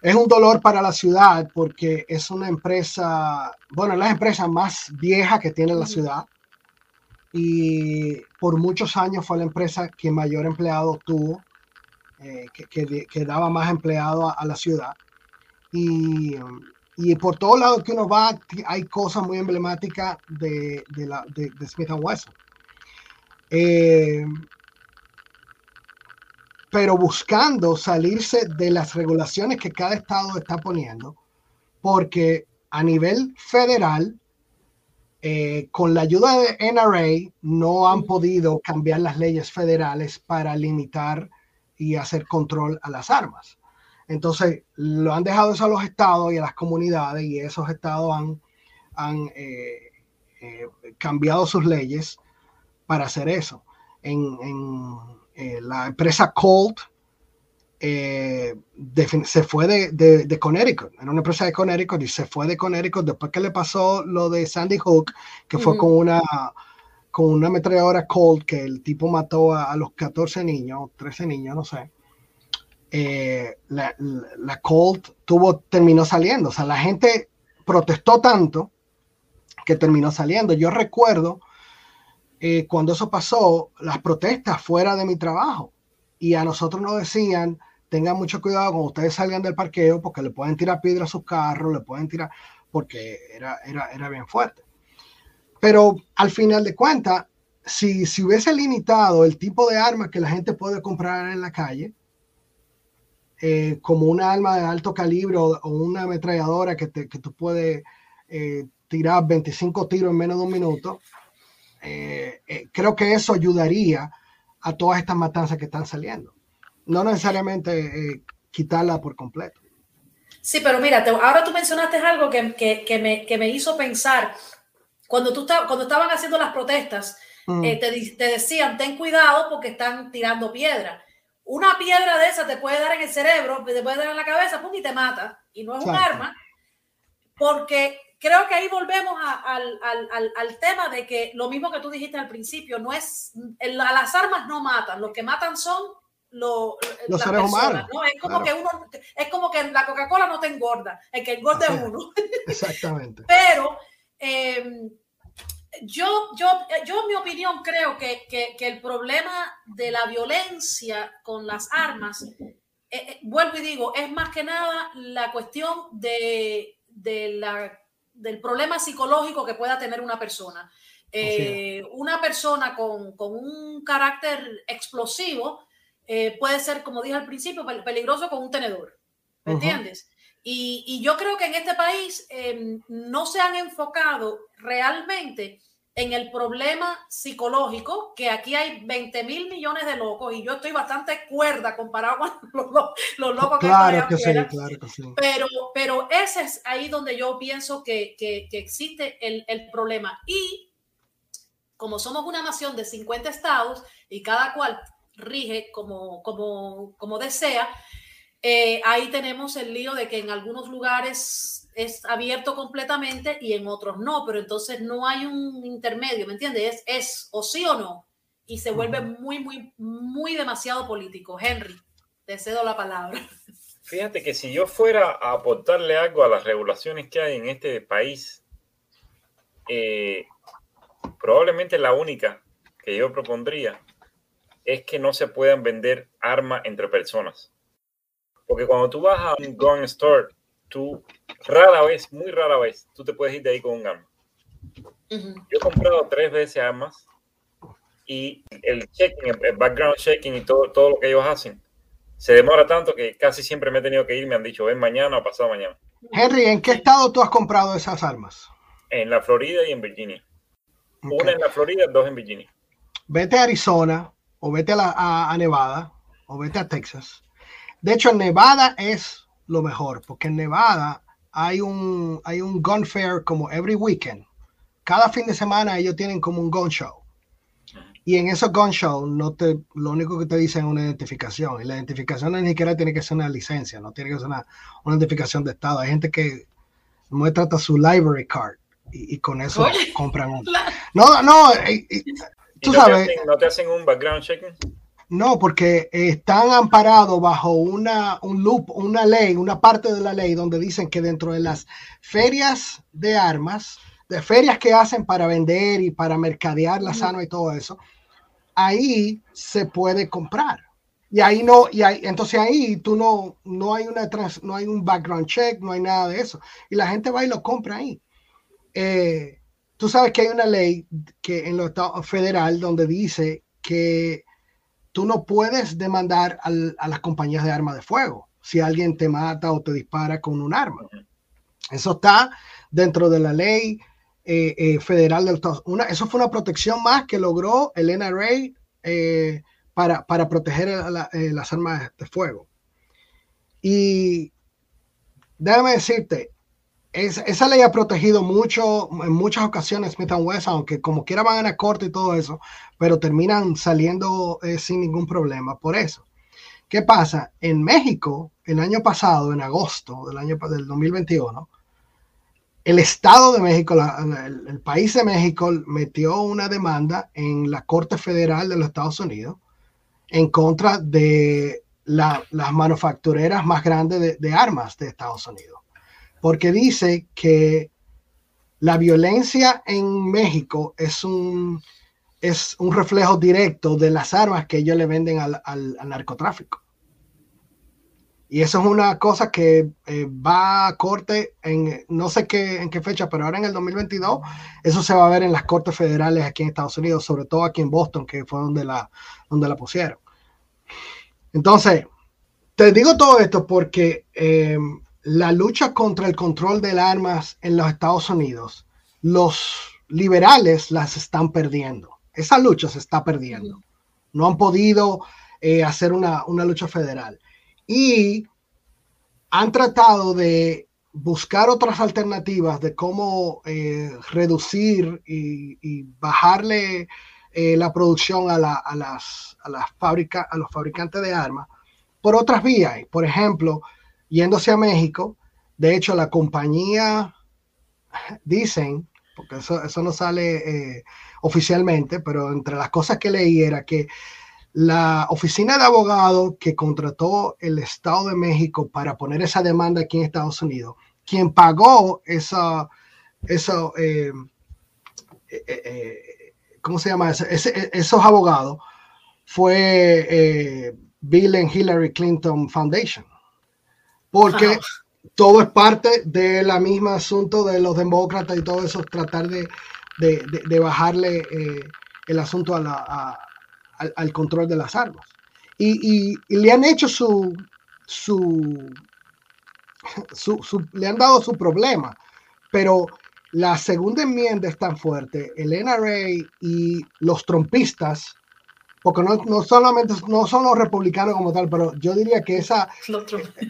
es un dolor para la ciudad porque es una empresa, bueno, es la empresa más vieja que tiene la ciudad y por muchos años fue la empresa que mayor empleado tuvo, eh, que, daba más empleado a, la ciudad. Y, y, por todos lados que uno va, hay cosas muy emblemáticas de, de, la, Smith Wesson. Eh, pero buscando salirse de las regulaciones que cada estado está poniendo, porque a nivel federal, eh, con la ayuda de NRA, no han podido cambiar las leyes federales para limitar y hacer control a las armas. Entonces, lo han dejado eso a los estados y a las comunidades y esos estados han, han eh, eh, cambiado sus leyes para hacer eso. En, en la empresa Colt eh, se fue de, de, Connecticut, era una empresa de Connecticut y se fue de Connecticut después que le pasó lo de Sandy Hook, que fue con una con una ametralladora Colt que el tipo mató a, los 14 niños, 13 niños, no sé. Eh, la, la, Colt tuvo, terminó saliendo, o sea, la gente protestó tanto que terminó saliendo. Yo recuerdo eh, cuando eso pasó, las protestas fuera de mi trabajo y a nosotros nos decían, tengan mucho cuidado cuando ustedes salgan del parqueo porque le pueden tirar piedra a sus carros, le pueden tirar, porque era, era, era bien fuerte. Pero al final de cuentas, si, si hubiese limitado el tipo de armas que la gente puede comprar en la calle, eh, como una arma de alto calibre o, una ametralladora que, te, que tú puedes eh, tirar 25 tiros en menos de un minuto, eh, creo que eso ayudaría a todas estas matanzas que están saliendo no necesariamente eh, quitarla por completo. Sí, pero mira, ahora tú mencionaste algo que, que, me, que, me, hizo pensar. Cuando, tú cuando estaban haciendo las protestas, mm. eh, te, te, decían, ten cuidado porque están tirando piedra. Una piedra de esa te puede dar en el cerebro, te puede dar en la cabeza, pum, y te mata. Y no es un arma, porque creo que ahí volvemos al, al, al, tema de que lo mismo que tú dijiste al principio, no es, las armas no matan, lo que matan son lo, los seres humanos. ¿no? Es como que uno, es como que la Coca-Cola no te engorda, el que engorda es uno. Exactamente. Pero em, yo, yo, yo, en mi opinión, creo que, que, que, el problema de la violencia con las armas, eh, eh, vuelvo y digo, es más que nada la cuestión de, de la, del problema psicológico que pueda tener una persona. Eh, una persona con, con, un carácter explosivo puede ser, como dije al principio, peligroso con un tenedor. ¿Me entiendes? Y, yo creo que en este país em, no se han enfocado realmente en el problema psicológico, que aquí hay 20 mil millones de locos y yo estoy bastante cuerda comparado con los, locos claro que, sí, claro que sí. Pero, pero ese es ahí donde yo pienso que, que, que existe el, el, problema. Y como somos una nación de 50 estados y cada cual rige como, como, como desea, eh, ahí tenemos el lío de que en algunos lugares es abierto completamente y en otros no, pero entonces no hay un intermedio, ¿me entiendes? Es, es o sí o no, y se vuelve muy, muy, muy demasiado político. Henry, te cedo la palabra. Fíjate que si yo fuera a aportarle algo a las regulaciones que hay en este país, eh, probablemente la única que yo propondría es que no se puedan vender armas entre personas. Porque cuando tú vas a un gun store, tú rara vez, muy rara vez, tú te puedes ir de ahí con un arma. Yo he comprado tres veces armas y el checking, el background checking y todo, todo lo que ellos hacen se demora tanto que casi siempre me he tenido que ir. Me han dicho, ven mañana o pasado mañana. Henry, ¿en qué estado tú has comprado esas armas? En la Florida y en Virginia. Una en la Florida, dos en Virginia. Vete a Arizona, o vete a, Nevada, o vete a Texas. De hecho, en Nevada es lo mejor, porque en Nevada hay un, hay un gun fair como every weekend. Cada fin de semana ellos tienen como un gun show. Y en esos gun show no te, lo único que te dicen es una identificación. Y la identificación ni siquiera tiene que ser una licencia, no tiene que ser una, identificación de estado. Hay gente que muestra su library card y, con eso compran uno. No, no, ¿Tú no sabes. Te hacen, ¿No te hacen un background checking? No, porque están amparados bajo una, un loop, una ley, una parte de la ley donde dicen que dentro de las ferias de armas, de ferias que hacen para vender y para mercadear la sano y todo eso, ahí se puede comprar. Y ahí no, y ahí, entonces ahí tú no, no hay una trans, no hay un background check, no hay nada de eso. Y la gente va y lo compra ahí. Eh, tú sabes que hay una ley que en lo federal donde dice que tú no puedes demandar a las compañías de armas de fuego si alguien te mata o te dispara con un arma. Eso está dentro de la ley eh, eh, federal del Estados Unidos. Eso fue una protección más que logró el NRA eh, para, proteger las armas de fuego. Y déjame decirte, esa ley ha protegido mucho, en muchas ocasiones Smith Wesson, aunque como quiera van a corte y todo eso, pero terminan saliendo eh, sin ningún problema por eso. ¿Qué pasa? En México, el año pasado, en agosto del año del 2021, el Estado de México, el, país de México metió una demanda en la Corte Federal de los Estados Unidos en contra de las manufactureras más grandes de armas de Estados Unidos porque dice que la violencia en México es un, es un reflejo directo de las armas que ellos le venden al, narcotráfico. Y eso es una cosa que eh, va a corte en no sé qué, en qué fecha, pero ahora en el 2022 eso se va a ver en las cortes federales aquí en Estados Unidos, sobre todo aquí en Boston, que fue donde la, donde la pusieron. Entonces, te digo todo esto porque eh, la lucha contra el control de armas en los Estados Unidos, los liberales las están perdiendo. Esa lucha se está perdiendo. No han podido eh, hacer una, lucha federal. Y han tratado de buscar otras alternativas de cómo eh, reducir y, bajarle eh, la producción a, las, a, las a los fabricantes de armas por otras vías. Por ejemplo, yéndose a México. De hecho, la compañía, dicen, porque eso, eso no sale eh, oficialmente, pero entre las cosas que leí era que la oficina de abogados que contrató el Estado de México para poner esa demanda aquí en Estados Unidos, quien pagó esa, eso, eh, eh, ¿cómo se llama? esos abogados fue Bill and Hillary Clinton Foundation porque todo es parte de la misma asunto de los demócratas y todo eso, tratar de, bajarle eh, el asunto al, control de las armas. Y, le han hecho su, su, le han dado su problema, pero la segunda enmienda es tan fuerte, el NRA y los trompistas porque no, solamente no son los republicanos como tal, pero yo diría que esa,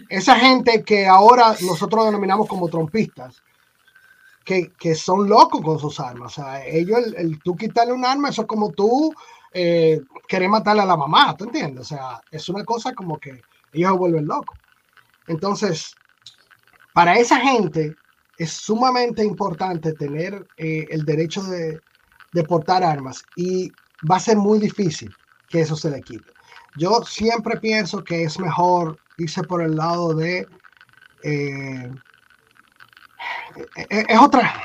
esa gente que ahora nosotros denominamos como trompistas, que, son locos con sus armas. O sea, ellos, el, tú quitarle un arma, eso es como tú eh, querer matarle a la mamá, ¿tú entiendes? O sea, es una cosa como que ellos se vuelven locos. Entonces, para esa gente es sumamente importante tener eh, el derecho de, de portar armas y va a ser muy difícil que eso se le quite. Yo siempre pienso que es mejor irse por el lado de... Eh, e-, e-, es otra...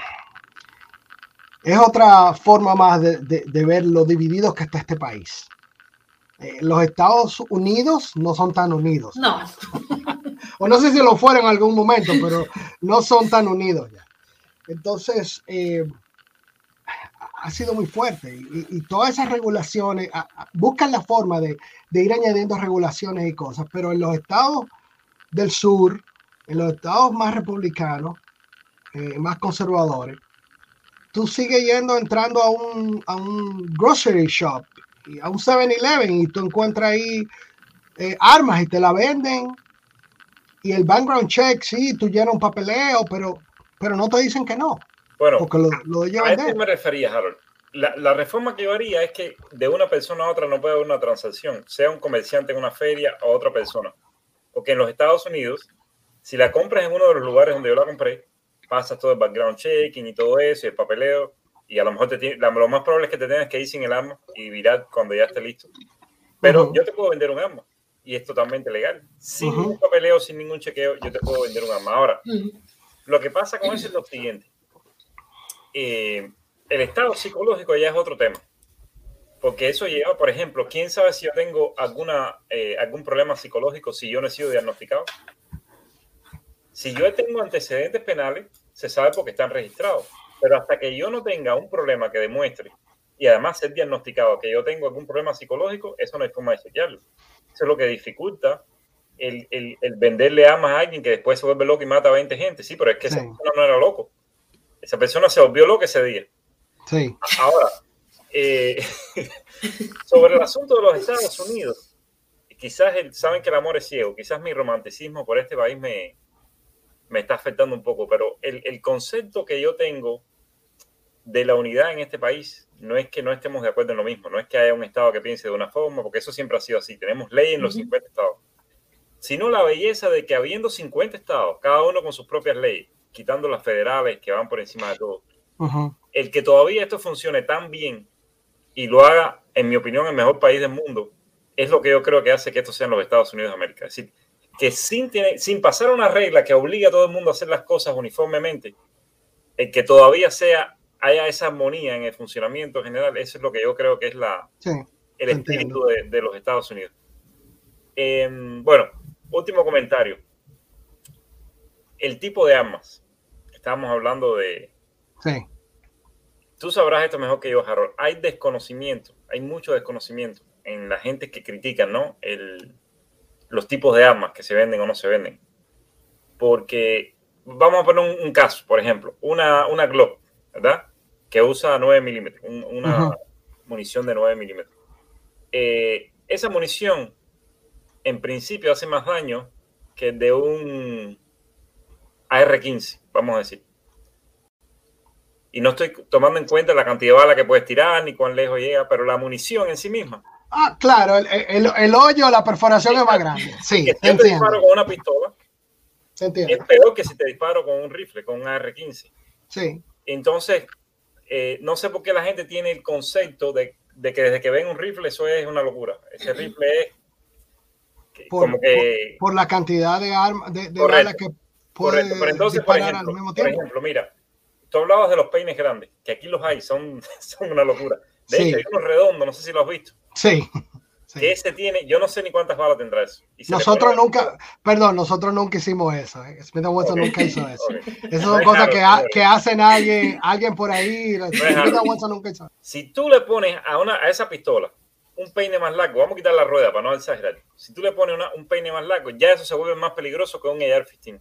Es otra forma más de, ver lo divididos que está este país. Eh, los Estados Unidos no son tan unidos. No. o no sé si lo fueron en algún momento, pero no son tan unidos ya. Entonces, eh, ha sido muy fuerte y, todas esas regulaciones buscan la forma de, ir añadiendo regulaciones y cosas, pero en los estados del sur, en los estados más republicanos, eh, más conservadores, tú sigues yendo, entrando a un, a un grocery shop, y a un 7-Eleven y tú encuentras ahí eh, armas y te la venden y el background check, sí, tú llenas un papeleo, pero, pero no te dicen que no. Bueno, a esto me refería, Harold. La, reforma que yo haría es que de una persona a otra no puede haber una transacción, sea un comerciante en una feria o otra persona. Porque en los Estados Unidos, si la compras en uno de los lugares donde yo la compré, pasas todo el background checking y todo eso, y el papeleo, y a lo mejor te lo más probable es que te tengas que ir sin el arma y virar cuando ya esté listo. Pero yo te puedo vender un arma y es totalmente legal. Sin ningún papeleo, sin ningún chequeo, yo te puedo vender un arma. Ahora, lo que pasa con eso es lo siguiente. Eh, el estado psicológico ya es otro tema. Porque eso lleva, por ejemplo, ¿quién sabe si yo tengo alguna, eh, algún problema psicológico si yo no he sido diagnosticado? Si yo tengo antecedentes penales, se sabe porque están registrados. Pero hasta que yo no tenga un problema que demuestre y además ser diagnosticado que yo tengo algún problema psicológico, eso no hay forma de chequearlo. Eso es lo que dificulta el, el, el venderle armas a alguien que después se vuelve loco y mata a 20 gente. Sí, pero es que esa persona no era loco. Esa persona se volvió loca ese día. Sí. Ahora, eh, sobre el asunto de los Estados Unidos, quizás saben que el amor es ciego, quizás mi romanticismo por este país me, me está afectando un poco, pero el, el concepto que yo tengo de la unidad en este país no es que no estemos de acuerdo en lo mismo, no es que haya un Estado que piense de una forma, porque eso siempre ha sido así, tenemos ley en los 50 Estados, sino la belleza de que habiendo 50 Estados, cada uno con sus propias leyes, quitando las federales que van por encima de todo, el que todavía esto funcione tan bien y lo haga, en mi opinión, el mejor país del mundo, es lo que yo creo que hace que esto sean los Estados Unidos de América. Es decir, que sin, sin pasar una regla que obligue a todo el mundo a hacer las cosas uniformemente, el que todavía sea haya esa armonía en el funcionamiento general, eso es lo que yo creo que es la, el espíritu de, los Estados Unidos. Em, bueno, último comentario. El tipo de armas. Estábamos hablando de... Sí. Tú sabrás esto mejor que yo, Harold. Hay desconocimiento, hay mucho desconocimiento en la gente que critica, ¿no? El, los tipos de armas que se venden o no se venden. Porque vamos a poner un, caso, por ejemplo, una, una Glock, ¿verdad? que usa 9 milímetros, una munición de 9 milímetros. Eh, esa munición, en principio, hace más daño que de un AR-15, vamos a decir. Y no estoy tomando en cuenta la cantidad de bala que puedes tirar ni cuán lejos llega, pero la munición en sí misma. Ah, claro, el, el, hoyo, la perforación es más grande. Sí, si yo te disparo con una pistola, es peor que si te disparo con un rifle, con un AR-15. Sí. Entonces, eh, no sé por qué la gente tiene el concepto de, que desde que ven un rifle eso es una locura. Ese rifle es por, como que... Por, la cantidad de armas, de, balas que puede entonces, por ejemplo, Por ejemplo, mira, tú hablabas de los peines grandes, que aquí los hay, son, son una locura. De hecho, hay uno redondo, no sé si lo has visto. Sí. Que ese tiene, yo no sé ni cuántas balas tendrá eso. Nosotros nunca, perdón, nosotros nunca hicimos eso. ¿eh? Smith Wesson nunca hizo eso. Esas son cosas que, que, hacen alguien, alguien por ahí. Smith Wesson nunca hizo Si tú le pones a, una, a esa pistola un peine más largo, vamos a quitar la rueda para no exagerar. Si tú le pones una, un peine más largo, ya eso se vuelve más peligroso que un AR-15.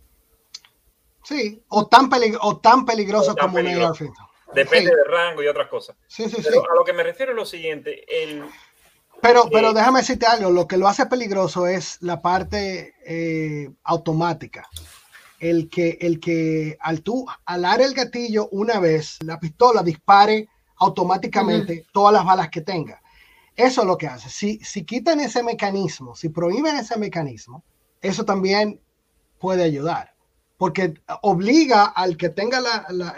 Sí, o tan, o tan peligroso como un AR-15. Depende del rango y otras cosas. Sí, sí, Pero a lo que me refiero es lo siguiente, el, pero, pero déjame decirte algo, lo que lo hace peligroso es la parte eh, automática. El que, el que al tú alar el gatillo una vez, la pistola dispare automáticamente todas las balas que tenga. Eso es lo que hace. Si, si quitan ese mecanismo, si prohíben ese mecanismo, eso también puede ayudar. Porque obliga al que tenga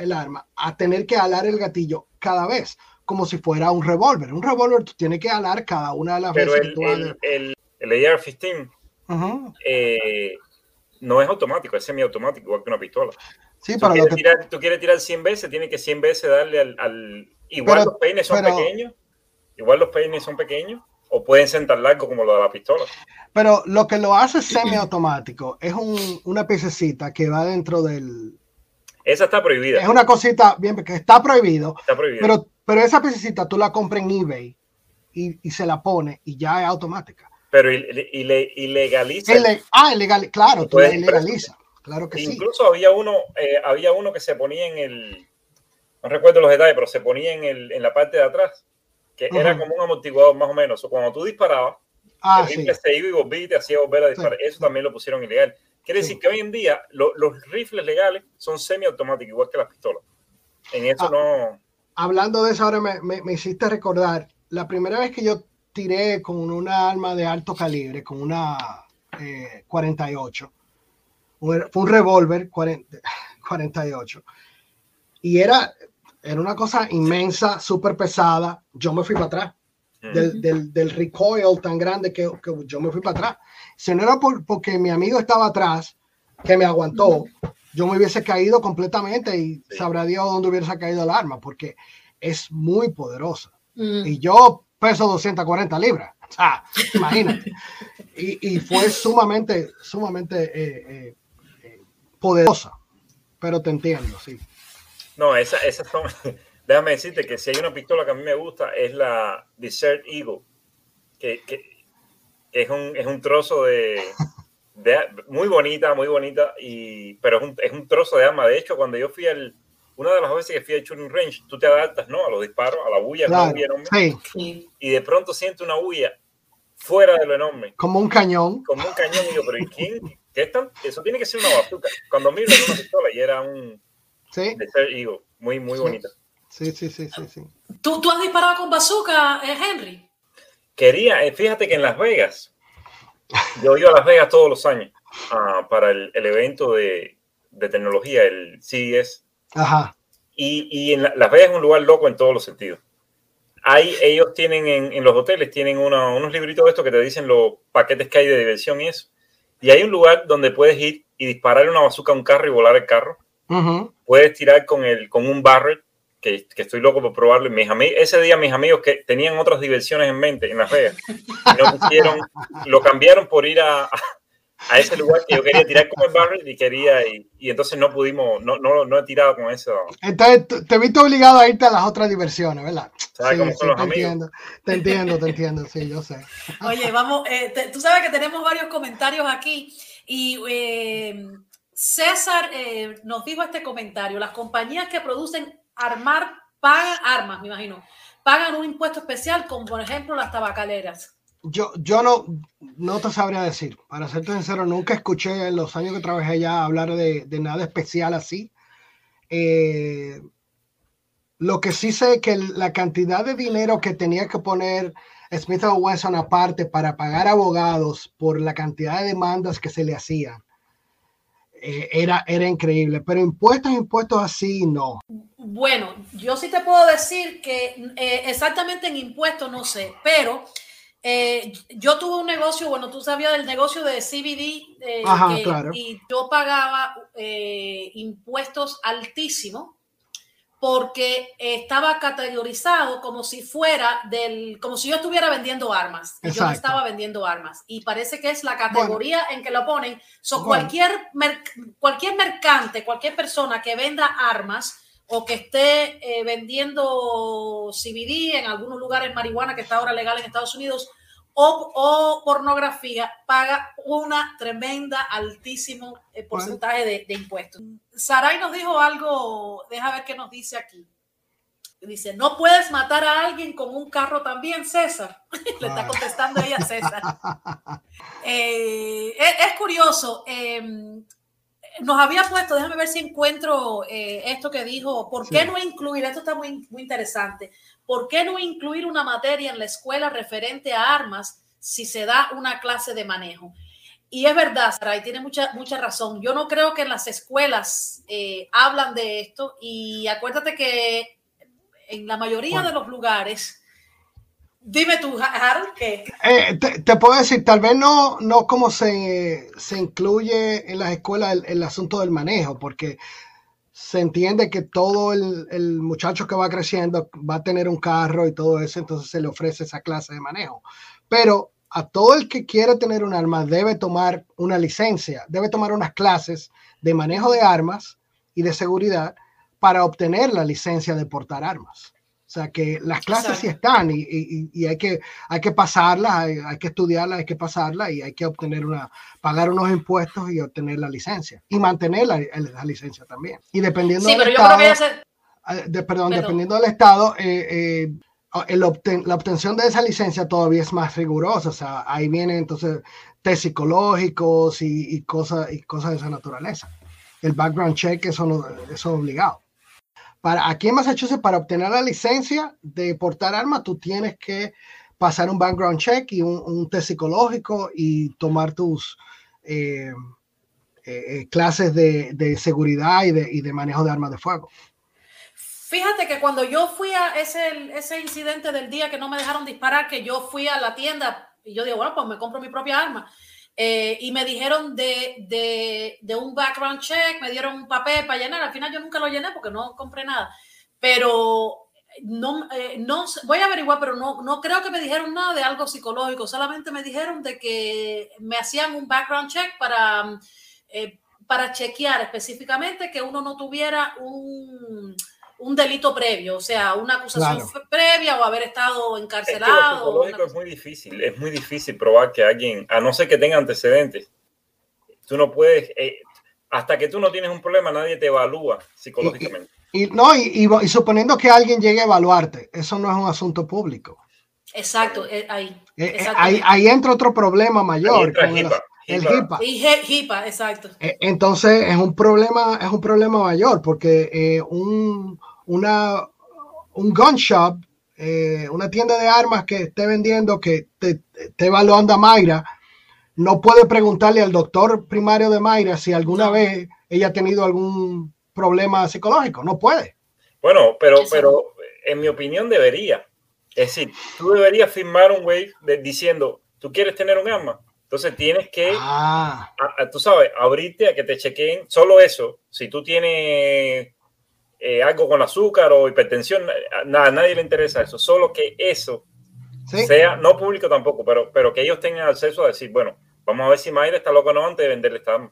el arma a tener que alar el gatillo cada vez como si fuera un revólver. Un revólver tú tienes que alar cada una de las veces. Pero el, el, el, AR-15 eh, no es automático, es semiautomático, igual que una pistola. Sí, tú, quieres tirar, tú quieres tirar 100 veces, tiene que 100 veces darle al... Igual los peines son pequeños, igual los peines son pequeños, o pueden ser tan largos como lo de la pistola. Pero lo que lo hace semiautomático es un, una piececita que va dentro del... Esa está prohibida. Es una cosita bien que está prohibido. Está prohibido. Pero pero esa piececita tú la compras en eBay y, se la pone y ya es automática. Pero ilegaliza. ah, ilegal, claro, tú la ilegaliza. Claro que Incluso sí. Incluso había uno, eh, había uno que se ponía en el, no recuerdo los detalles, pero se ponía en, el, en la parte de atrás, que era como un amortiguador más o menos. O cuando tú disparabas, ah, el rifle se iba y volvía y te hacía volver a disparar. Eso también lo pusieron ilegal. Quiere decir que hoy en día los rifles legales son semiautomáticos, igual que las pistolas. En eso ah. no hablando de eso ahora me, me, hiciste recordar la primera vez que yo tiré con una arma de alto calibre, con una 48. Eh, fue un revólver 48. Y era, era una cosa inmensa, súper pesada. Yo me fui para atrás. del, del, recoil tan grande que, que, yo me fui para atrás. Si no era por, porque mi amigo estaba atrás, que me aguantó, yo me hubiese caído completamente y sabrá Dios dónde hubiese caído el arma, porque es muy poderosa. Y yo peso 240 libras. O sea, imagínate. y, y, fue sumamente, sumamente eh, eh, eh, poderosa. Pero te entiendo, sí. No, esa, esas son. Déjame decirte que si hay una pistola que a mí me gusta es la Desert Eagle, que, que es, un, es un trozo de, muy bonita, muy bonita, y, pero es un, es un trozo de arma. De hecho, cuando yo fui al, una de las veces que fui a shooting range, tú te adaptas, ¿no? A los disparos, a la bulla, sí. y de pronto siento una bulla fuera de lo enorme. Como un cañón. Como un cañón, y digo, pero ¿y quién? ¿Qué es tan? Eso tiene que ser una bazooka. Cuando miro una pistola y era un... Sí. Digo, muy, muy bonita. Sí, sí, sí, sí, sí. ¿Tú, ¿Tú has disparado con bazooka, eh, Henry? Quería, eh, fíjate que en Las Vegas, yo iba a Las Vegas todos los años uh, para el, el evento de, de, tecnología, el CES. Ajá. Y, y en Las Vegas es un lugar loco en todos los sentidos. Hay, ellos tienen en, en los hoteles, tienen una, unos libritos de estos que te dicen los paquetes que hay de diversión y eso. Y hay un lugar donde puedes ir y disparar una bazooka a un carro y volar el carro. Uh -huh. Puedes tirar con, el, con un barrel, que, que estoy loco por probarlo. Mis amigos, ese día mis amigos que tenían otras diversiones en mente en Las Vegas, no quisieron, lo cambiaron por ir a, a ese lugar que yo quería tirar con el barrel y quería, y, y entonces no pudimos, no, no, no, he tirado con eso. Entonces te viste obligado a irte a las otras diversiones, ¿verdad? ¿Sabes sí, cómo son sí, los te amigos? entiendo, te entiendo, te entiendo, sí, yo sé. Oye, vamos, eh, te, tú sabes que tenemos varios comentarios aquí y eh, César eh, nos dijo este comentario, las compañías que producen armar, pagan armas, me imagino, pagan un impuesto especial, como por ejemplo las tabacaleras. Yo, yo no, no te sabría decir, para serte sincero, nunca escuché en los años que trabajé ya hablar de, nada especial así. Eh, lo que sí sé es que la cantidad de dinero que tenía que poner Smith Wesson aparte para pagar abogados por la cantidad de demandas que se le hacían era, era increíble, pero impuestos, impuestos así, no. Bueno, yo sí te puedo decir que eh, exactamente en impuestos no sé, pero eh, yo tuve un negocio, bueno, tú sabías del negocio de CBD eh, Ajá, que, claro. y yo pagaba eh, impuestos altísimos porque estaba categorizado como si fuera del, como si yo estuviera vendiendo armas. Y yo no estaba vendiendo armas. Y parece que es la categoría en que lo ponen. So, Bueno. cualquier, mer- cualquier mercante, cualquier persona que venda armas o que esté eh, vendiendo CBD en algunos lugares marihuana que está ahora legal en Estados Unidos o, o pornografía paga una tremenda altísimo eh, porcentaje de, de impuestos. Saray nos dijo algo, deja ver qué nos dice aquí. Dice, no puedes matar a alguien con un carro también, César. Le está Ay. contestando ella a César. Eh, es, es curioso. eh, nos había puesto, déjame ver si encuentro eh, esto que dijo, ¿por qué Sí. no incluir, esto está muy, muy interesante, ¿por qué no incluir una materia en la escuela referente a armas si se da una clase de manejo? Y es verdad, Saray, tiene mucha, mucha razón. Yo no creo que en las escuelas eh, hablan de esto y acuérdate que en la mayoría Bueno. de los lugares, dime tú, Harold, que Eh, te, puedo decir, tal vez no, no como se, se incluye en las escuelas el, el asunto del manejo, porque se entiende que todo el, el muchacho que va creciendo va a tener un carro y todo eso, entonces se le ofrece esa clase de manejo. Pero a todo el que quiere tener un arma debe tomar una licencia, debe tomar unas clases de manejo de armas y de seguridad para obtener la licencia de portar armas. O sea que las clases sí están y, y- y hay, que, hay que pasarlas, hay, hay que estudiarlas, hay que pasarlas y hay que obtener una, pagar unos impuestos y obtener la licencia y mantener la, la licencia también. Y dependiendo sí, del pero yo creo que estado, de- perdón, Perdón. dependiendo del estado, eh, eh, el obten- la obtención de esa licencia todavía es más rigurosa. O sea, ahí vienen entonces test psicológicos y, y cosas y cosas de esa naturaleza. El background check, eso, no, eso es obligado. Para, aquí en Massachusetts, para obtener la licencia de portar armas, tú tienes que pasar un background check y un, test psicológico y tomar tus eh, eh, clases de, seguridad y de, y de manejo de armas de fuego. Fíjate que cuando yo fui a ese, ese incidente del día que no me dejaron disparar, que yo fui a la tienda y yo digo, bueno, pues me compro mi propia arma. Eh, y me dijeron de, de, de, un background check, me dieron un papel para llenar. Al final yo nunca lo llené porque no compré nada. Pero no, eh, no voy a averiguar, pero no, no creo que me dijeron nada de algo psicológico. Solamente me dijeron de que me hacían un background check para, eh, para chequear específicamente que uno no tuviera un un delito previo, o sea, una acusación previa o haber estado encarcelado. Es, es muy difícil, es muy difícil probar que alguien, a no ser que tenga antecedentes, tú no puedes, eh, hasta que tú no tienes un problema, nadie te evalúa psicológicamente. Y, no, y, suponiendo que alguien llegue a evaluarte, eso no es un asunto público. Exacto, eh, ahí. Eh, ahí, ahí, entra otro problema mayor. Con el, HIPAA. Y HIPAA, exacto. Entonces es un problema, es un problema mayor porque un, una, un gun shop, eh, una tienda de armas que esté vendiendo, que te, esté evaluando a Mayra, no puede preguntarle al doctor primario de Mayra si alguna vez ella ha tenido algún problema psicológico. No puede. Bueno, pero, pero en mi opinión debería. Es decir, tú deberías firmar un wave diciendo, tú quieres tener un arma. Entonces tienes que, ah. tú sabes, abrirte a que te chequeen solo eso. Si tú tienes eh, algo con azúcar o hipertensión, nada, a nadie le interesa eso, solo que eso sea, no público tampoco, pero, pero que ellos tengan acceso a decir, bueno, vamos a ver si Mayra está loco o no antes de venderle esta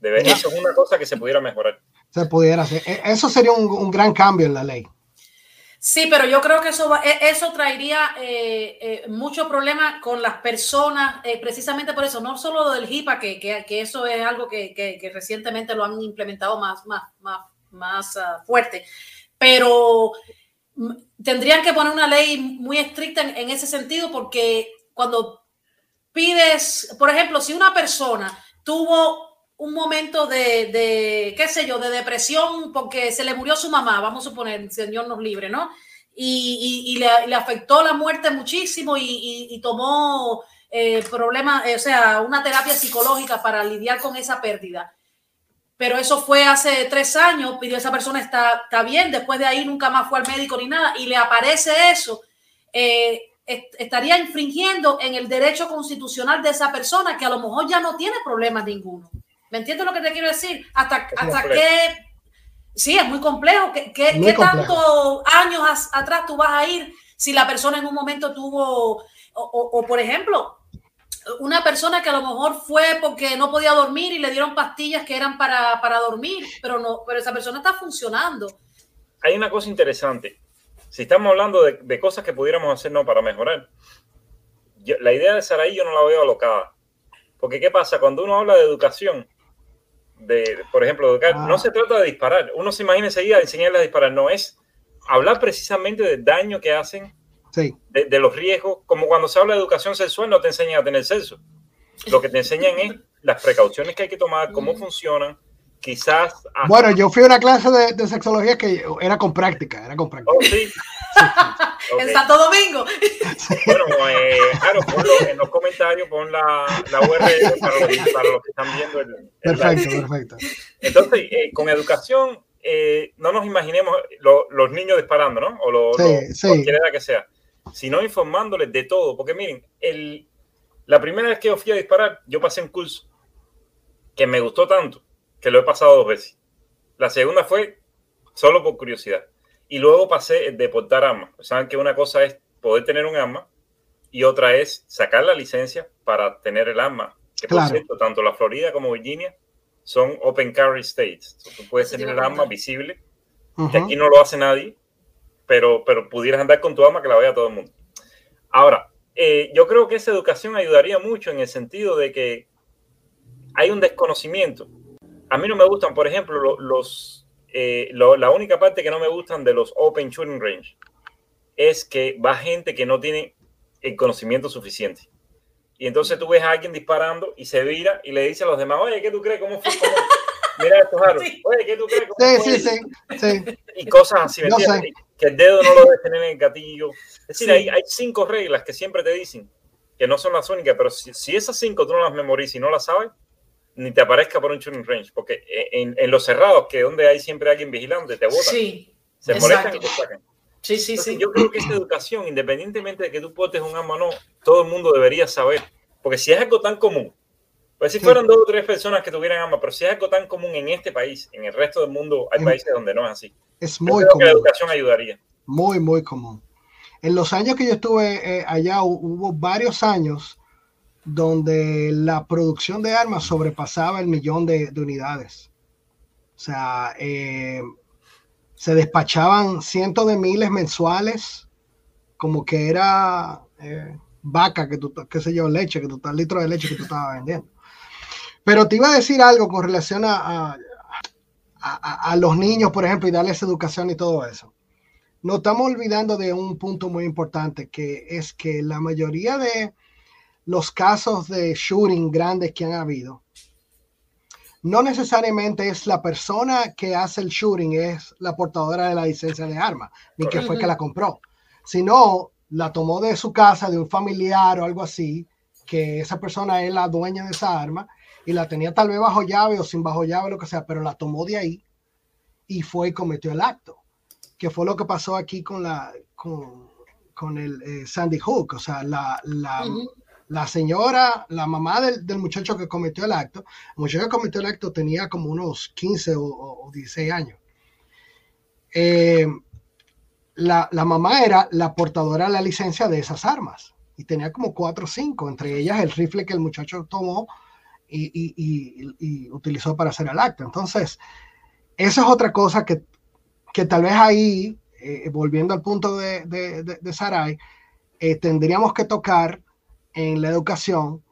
de Eso es una cosa que se pudiera mejorar. Se pudiera hacer. E, eso sería un, gran cambio en la ley. Sí, pero yo creo que eso, e, eso traería eh, eh, mucho problema con las personas, precisamente por eso, no solo del HIPAA, que, que, eso es algo que, que, recientemente lo han implementado más, más, más más ah, fuerte. Pero mm, tendrían que poner una ley muy estricta en, ese sentido porque cuando pides, por ejemplo, si una persona tuvo un momento de, qué sé yo, de depresión porque se le murió su mamá, vamos a suponer, Señor nos libre, ¿no? Y, le, afectó la muerte muchísimo y, tomó eh, problemas, eh, o sea, una terapia psicológica para lidiar con esa pérdida pero eso fue hace tres años, pidió esa persona está, está bien, después de ahí nunca más fue al médico ni nada, y le aparece eso, eh, estaría infringiendo en el derecho constitucional de esa persona que a lo mejor ya no tiene problemas ninguno. ¿Me entiendes lo que te quiero decir? Hasta, hasta qué... Sí, es muy complejo. ¿Qué, qué, tantos años atrás tú vas a ir si la persona en un momento tuvo, o por ejemplo, una persona que a lo mejor fue porque no podía dormir y le dieron pastillas que eran para, para dormir, pero no, pero esa persona está funcionando. Hay una cosa interesante. Si estamos hablando de, de cosas que pudiéramos hacer no para mejorar, la idea de Saraí yo no la veo alocada. Porque ¿qué pasa? Cuando uno habla de educación, de, por ejemplo, no ah. se trata de disparar. Uno se imagina enseguida enseñarle a disparar. No, es hablar precisamente del daño que hacen de, los riesgos, como cuando se habla de educación sexual, no te enseñan a tener sexo. Lo que te enseñan es las precauciones que hay que tomar, cómo funcionan, quizás... Bueno, yo fui a una clase de, sexología que era con práctica, era con práctica. Oh, sí. En Santo Domingo. Bueno, eh, claro, ponlo en los comentarios, pon la, la URL para los, que están viendo el... perfecto, perfecto. Entonces, eh, con educación, eh, no nos imaginemos los niños disparando, ¿no? O lo, cualquier edad que sea sino informándoles de todo. Porque miren, el, la primera vez que yo fui a disparar, yo pasé un curso que me gustó tanto que lo he pasado dos veces. La segunda fue solo por curiosidad. Y luego pasé de portar armas. Saben que una cosa es poder tener un arma y otra es sacar la licencia para tener el arma. Que por cierto, tanto la Florida como Virginia son open carry states. tú puedes tener el arma visible, que aquí no lo hace nadie, pero, pero pudieras andar con tu arma que la vea todo el mundo. Ahora, eh, yo creo que esa educación ayudaría mucho en el sentido de que hay un desconocimiento. A mí no me gustan, por ejemplo, los, eh, la única parte que no me gustan de los Open Shooting Range es que va gente que no tiene el conocimiento suficiente. Y entonces tú ves a alguien disparando y se vira y le dice a los demás, oye, ¿qué tú crees? ¿Cómo fue? Mira estos aros. Oye, ¿qué tú crees? sí, sí, sí, Y cosas así, ¿me entiendes? Que el dedo no lo debe tener en el gatillo. Es decir, hay, hay, cinco reglas que siempre te dicen, que no son las únicas, pero si, si esas cinco tú no las memorizas y no las sabes, ni te aparezca por un shooting range, porque en, en los cerrados, que donde hay siempre alguien vigilando, te botan. Sí, Se molestan y te sacan. Sí, sí, sí. Yo creo que esa educación, independientemente de que tú portes un arma o no, todo el mundo debería saber. Porque si es algo tan común, pues si fueran dos o tres personas que tuvieran armas, pero si es algo tan común en este país, en el resto del mundo hay países donde no es así. Es muy común. la educación ayudaría. Muy, muy común. En los años que yo estuve eh, allá hubo varios años donde la producción de armas sobrepasaba el millón de, unidades. O sea, eh, se despachaban cientos de miles mensuales, como que era eh, vaca, que tú, qué sé yo, leche, que tú, litros de leche que tú estabas vendiendo. Pero te iba a decir algo con relación a, a, los niños, por ejemplo, y darles educación y todo eso. No estamos olvidando de un punto muy importante, que es que la mayoría de los casos de shooting grandes que han habido, no necesariamente es la persona que hace el shooting, es la portadora de la licencia de arma, ni que fue que la compró, sino la tomó de su casa, de un familiar o algo así, que esa persona es la dueña de esa arma y la tenía tal vez bajo llave o sin bajo llave, lo que sea, pero la tomó de ahí y fue y cometió el acto, que fue lo que pasó aquí con la con, con el eh, Sandy Hook, o sea, la, la, la señora, la mamá del, muchacho que cometió el acto, el muchacho que cometió el acto tenía como unos 15 o, 16 años. Eh, la, mamá era la portadora de la licencia de esas armas y tenía como 4 o 5, entre ellas el rifle que el muchacho tomó y, utilizó para hacer el acto. Entonces, eso es otra cosa que, tal vez ahí, eh, volviendo al punto de, de, Sarai, eh, tendríamos que tocar en la educación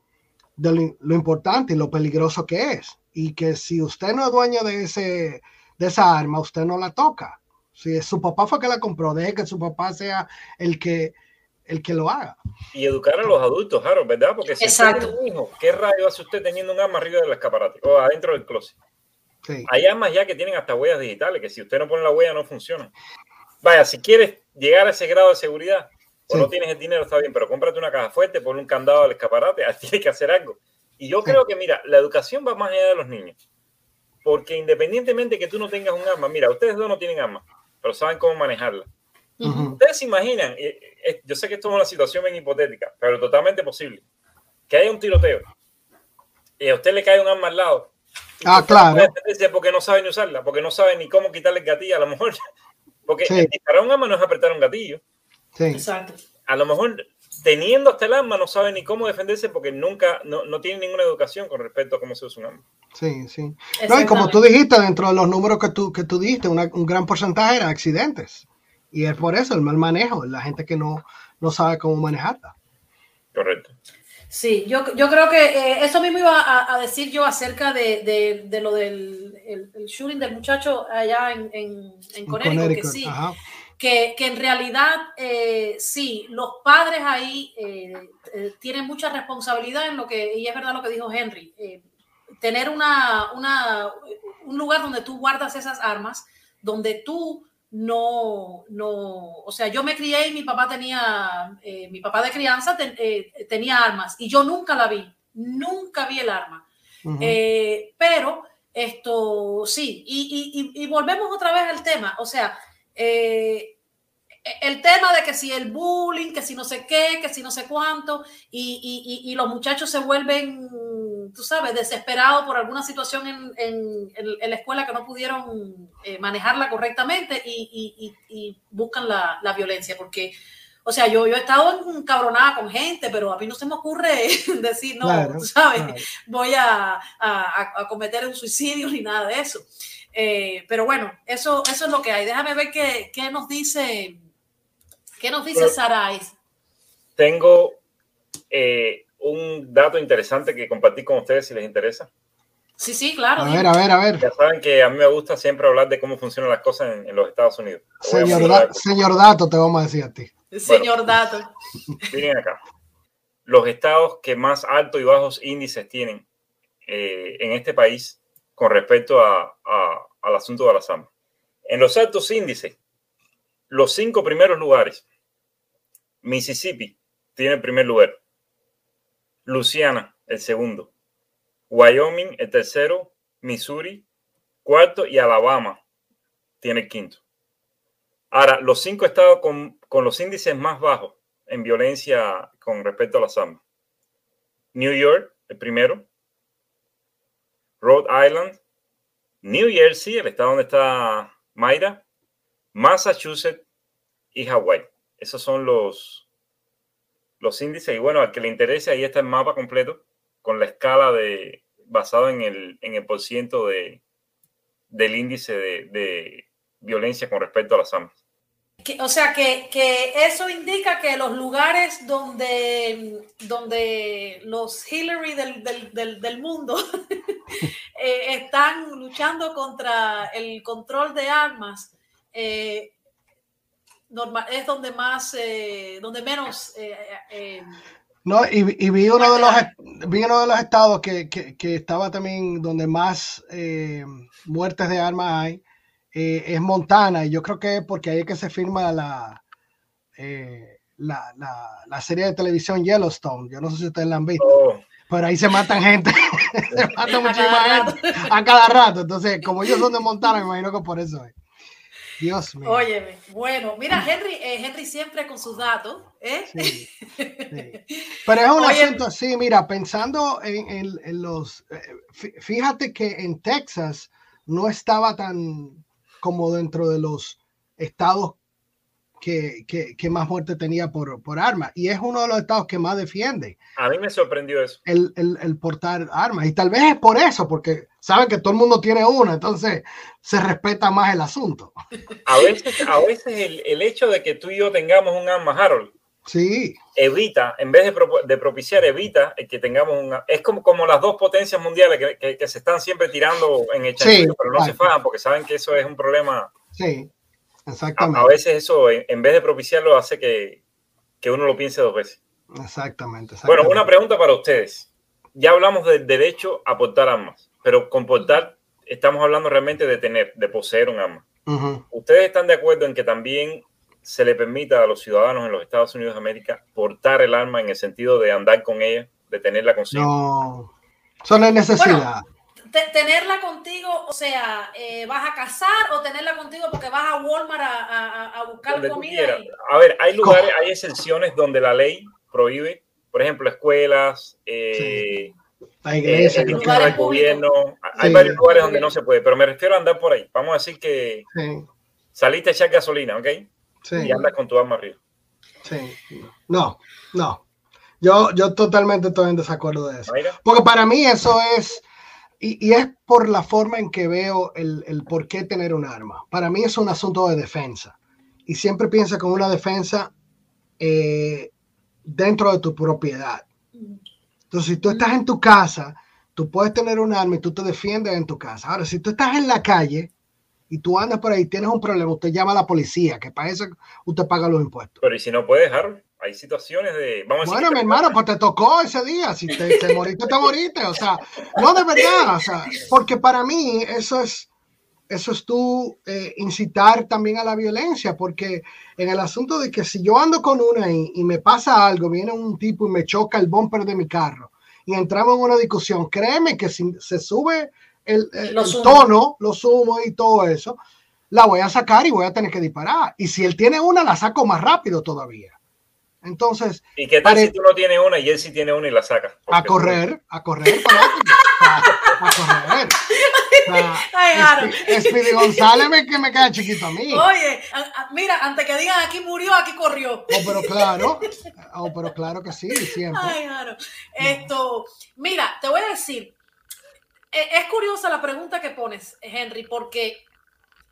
de lo, importante y lo peligroso que es. Y que si usted no es dueño de, ese, de esa arma, usted no la toca. Si su papá fue que la compró, deje que su papá sea el que, el que lo haga. Y educar a los adultos, Harold, ¿verdad? Porque si Exacto. Usted un hijo, ¿qué rayo hace usted teniendo un arma arriba del escaparate o adentro del closet? Sí. Hay armas ya que tienen hasta huellas digitales, que si usted no pone la huella no funciona. Vaya, si quieres llegar a ese grado de seguridad, o no tienes el dinero, está bien, pero cómprate una caja fuerte, pon un candado al escaparate, tienes que hacer algo. Y yo creo que, mira, la educación va más allá de los niños. Porque independientemente que tú no tengas un arma, mira, ustedes dos no tienen arma, pero saben cómo manejarla. Ustedes se imaginan, yo sé que esto es una situación bien hipotética, pero totalmente posible, que haya un tiroteo y a usted le cae un arma al lado. Ah, claro. Porque no sabe ni usarla, porque no sabe ni cómo quitarle el gatillo, a lo mejor. Porque disparar un arma no es apretar un gatillo. Exacto. A lo mejor teniendo hasta el arma no sabe ni cómo defenderse porque nunca, no, no tiene ninguna educación con respecto a cómo se usa un arma. Sí, sí. No, y como tú dijiste, dentro de los números que tú, que tú dijiste, un gran porcentaje eran accidentes. Y es por eso el mal manejo, la gente que no, no sabe cómo manejarla. Correcto. Sí, yo, yo creo que eh, eso mismo iba a, decir yo acerca de, de, de lo del el, shooting del muchacho allá en, en, en Connecticut, que sí. Que, que, en realidad eh, sí, los padres ahí eh, tienen mucha responsabilidad en lo que, y es verdad lo que dijo Henry, tener una, una, un lugar donde tú guardas esas armas, donde tú no, no, o sea, yo me crié y mi papá tenía, eh, mi papá de crianza eh, tenía armas y yo nunca la vi, nunca vi el arma. Eh, pero esto sí, y, y, volvemos otra vez al tema, o sea, el tema de que si el bullying, que si no sé qué, que si no sé cuánto, y, y los muchachos se vuelven, tú sabes, desesperados por alguna situación en, en, la escuela que no pudieron eh, manejarla correctamente y, y buscan la, la, violencia, porque, o sea, yo, yo he estado encabronada con gente, pero a mí no se me ocurre decir, no, tú sabes, voy a, a, a, cometer un suicidio ni nada de eso. Eh, pero bueno, eso, eso es lo que hay. Déjame ver qué, qué nos dice ¿Qué nos dice Sarai? Tengo eh, un dato interesante que compartir con ustedes si les interesa. Sí, sí, claro. A ver, a ver, a ver. Ya saben que a mí me gusta siempre hablar de cómo funcionan las cosas en, los Estados Unidos. Señor, Dato, te vamos a decir a ti. Señor Dato. Miren acá. Los estados que más altos y bajos índices tienen eh, en este país con respecto a, al asunto de las armas. En los altos índices, los cinco primeros lugares Mississippi tiene el primer lugar. Luciana, el segundo. Wyoming, el tercero. Missouri, cuarto. Y Alabama tiene el quinto. Ahora, los cinco estados con, con los índices más bajos en violencia con respecto a las armas. New York, el primero. Rhode Island. New Jersey, el estado donde está Mayra. Massachusetts y Hawái. Esos son los, los índices. Y bueno, al que le interese, ahí está el mapa completo con la escala de basado en el, en el porciento de, del índice de, de violencia con respecto a las armas o sea, que, eso indica que los lugares donde, donde los Hillary del, mundo eh, están luchando contra el control de armas, eh, es donde más, eh, donde menos... no, y, vi, uno de los, vi uno de los estados que, que estaba también donde más muertes de armas hay eh, es Montana, y yo creo que es porque ahí es que se firma la, eh, la, la, serie de televisión Yellowstone. Yo no sé si ustedes la han visto, oh. pero ahí se matan gente, se matan muchísima gente a cada rato. Entonces, como ellos son de Montana, me imagino que por eso es. Dios mío. Óyeme, bueno, mira, Henry, eh, Henry siempre con sus datos, ¿eh? Sí, Pero es un asunto así, mira, pensando en, en los, fíjate que en Texas no estaba tan, como dentro de los estados que, más muerte tenía por, por armas. Y es uno de los estados que más defiende. A mí me sorprendió eso. El, portar armas. Y tal vez es por eso, porque saben que todo el mundo tiene una, entonces se respeta más el asunto. A veces, a veces el, hecho de que tú y yo tengamos un arma, Harold, Sí. Evita, en vez de, propiciar, evita que tengamos una. Es como, como las dos potencias mundiales que, se están siempre tirando en el pero no se fajan porque saben que eso es un problema. Sí, exactamente. A, veces eso, en, vez de propiciarlo, hace que, uno lo piense dos veces. Exactamente, Bueno, una pregunta para ustedes. Ya hablamos del derecho a portar armas, pero con portar estamos hablando realmente de tener, de poseer un arma. ¿Ustedes están de acuerdo en que también se le permita a los ciudadanos en los Estados Unidos de América portar el arma en el sentido de andar con ella, de tenerla consigo. No, eso no es necesidad. tenerla contigo, o sea, eh, vas a cazar o tenerla contigo porque vas a Walmart a, buscar comida. A ver, hay lugares, hay excepciones donde la ley prohíbe, por ejemplo, escuelas, eh, la iglesia, el gobierno. Hay varios lugares donde no se puede, pero me refiero a andar por ahí. Vamos a decir que saliste a echar gasolina, ¿ok? Y andas con tu arma arriba. Sí. No, no. Yo, yo totalmente estoy en desacuerdo de eso. Porque para mí eso es, y, es por la forma en que veo el, el, por qué tener un arma. Para mí es un asunto de defensa. Y siempre piensa con una defensa eh, dentro de tu propiedad. Entonces, si tú estás en tu casa, tú puedes tener un arma y tú te defiendes en tu casa. Ahora, si tú estás en la calle, y tú andas por ahí, tienes un problema, usted llama a la policía, que para eso usted paga los impuestos. Pero ¿y si no puede dejar? Hay situaciones de... Vamos bueno, mi hermano, pues te tocó ese día, si te, te moriste, te moriste, o sea, no de verdad, o sea, porque para mí eso es, eso es tú eh, incitar también a la violencia, porque en el asunto de que si yo ando con una y, y me pasa algo, viene un tipo y me choca el bumper de mi carro y entramos en una discusión, créeme que si se sube el, tono, lo sumo y todo eso, la voy a sacar y voy a tener que disparar. Y si él tiene una, la saco más rápido todavía. Entonces. ¿Y qué tal si tú no tienes una y él sí tiene una y la saca? A correr, a correr, a, correr. Speedy González me, que me queda chiquito a mí. Oye, mira, antes que digan aquí murió, aquí corrió. Oh, pero claro, oh, pero claro que sí, siempre. Ay, Esto, mira, te voy a decir, es curiosa la pregunta que pones, Henry, porque,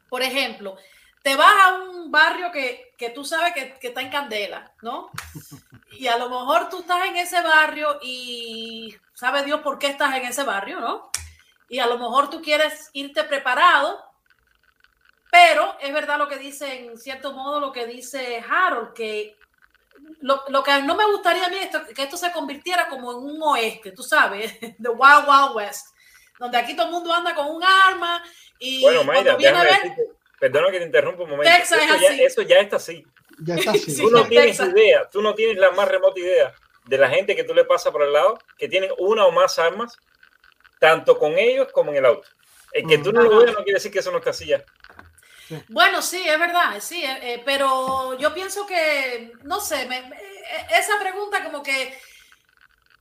por ejemplo, te vas a un barrio que, tú sabes que, está en candela, ¿no? Y a lo mejor tú estás en ese barrio y sabe Dios por qué estás en ese barrio, ¿no? Y a lo mejor tú quieres irte preparado, pero es verdad lo que dice, en cierto modo, lo que dice Harold, que lo, que no me gustaría a mí es que esto se convirtiera como en un oeste, tú sabes, de Wild Wild West donde aquí todo el mundo anda con un arma y bueno, Mayra, viene a ver, perdona que te interrumpa un momento. Texas eso, es ya, eso ya está así. Ya está así. tú no tienes idea, tú no tienes la más remota idea de la gente que tú le pasas por el lado que tienen una o más armas, tanto con ellos como en el auto. El que tú no lo veas no quiere decir que eso no está así ya. Bueno, sí, es verdad, sí, eh, eh, pero yo pienso que, no sé, esa pregunta como que,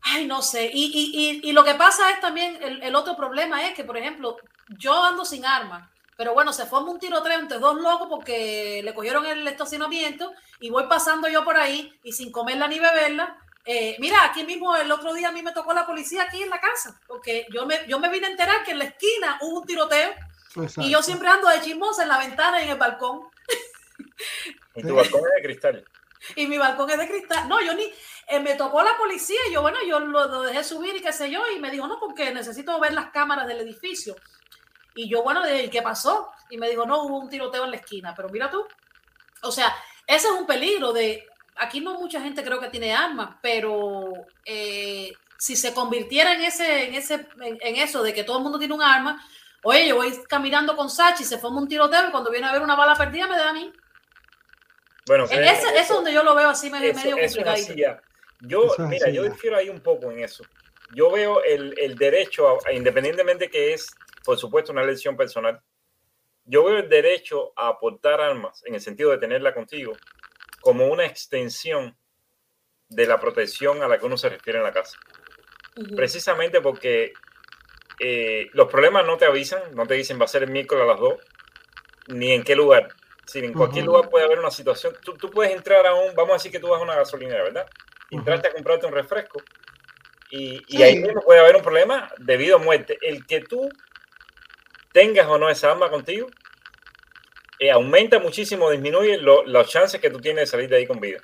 ay, no sé, y, y, y, lo que pasa es también, el, el, otro problema es que, por ejemplo, yo ando sin arma, pero bueno, se forma un tiroteo entre dos locos porque le cogieron el estacionamiento y voy pasando yo por ahí y sin comerla ni beberla. Eh, mira, aquí mismo el otro día a mí me tocó la policía aquí en la casa, porque yo me, yo me vine a enterar que en la esquina hubo un tiroteo y yo siempre ando de chismosa en la ventana y en el balcón. Y tu balcón es de cristal. Y mi balcón es de cristal. No, yo ni. Eh, me tocó la policía y yo, bueno, yo lo, dejé subir y qué sé yo. Y me dijo, no, porque necesito ver las cámaras del edificio. Y yo, bueno, ¿qué pasó? Y me dijo, no, hubo un tiroteo en la esquina. Pero mira tú. O sea, ese es un peligro de. Aquí no mucha gente creo que tiene armas, pero eh, si se convirtiera en ese, en ese, en eso de que todo el mundo tiene un arma, Oye, yo voy caminando con Sachi, se forma un tiroteo y cuando viene a ver una bala perdida me da a mí. Bueno, e-, eso, es donde yo lo veo así medio, medio complicado. yo, mira, yo difiero ahí un poco en eso. Yo veo el, el derecho, independientemente que es, por supuesto, una elección personal, yo veo el derecho a aportar armas, en el sentido de tenerla contigo, como una extensión de la protección a la que uno se refiere en la casa. Precisamente porque eh, los problemas no te avisan, no te dicen va a ser el miércoles a las 2, ni en qué lugar. Si en cualquier lugar puede haber una situación, tú, tú, puedes entrar a un, vamos a decir que tú vas a una gasolinera, ¿verdad? Entraste a comprarte un refresco y, y ahí mismo puede haber un problema debido a muerte. El que tú tengas o no esa arma contigo, eh, aumenta muchísimo, disminuye los chances que tú tienes de salir de ahí con vida.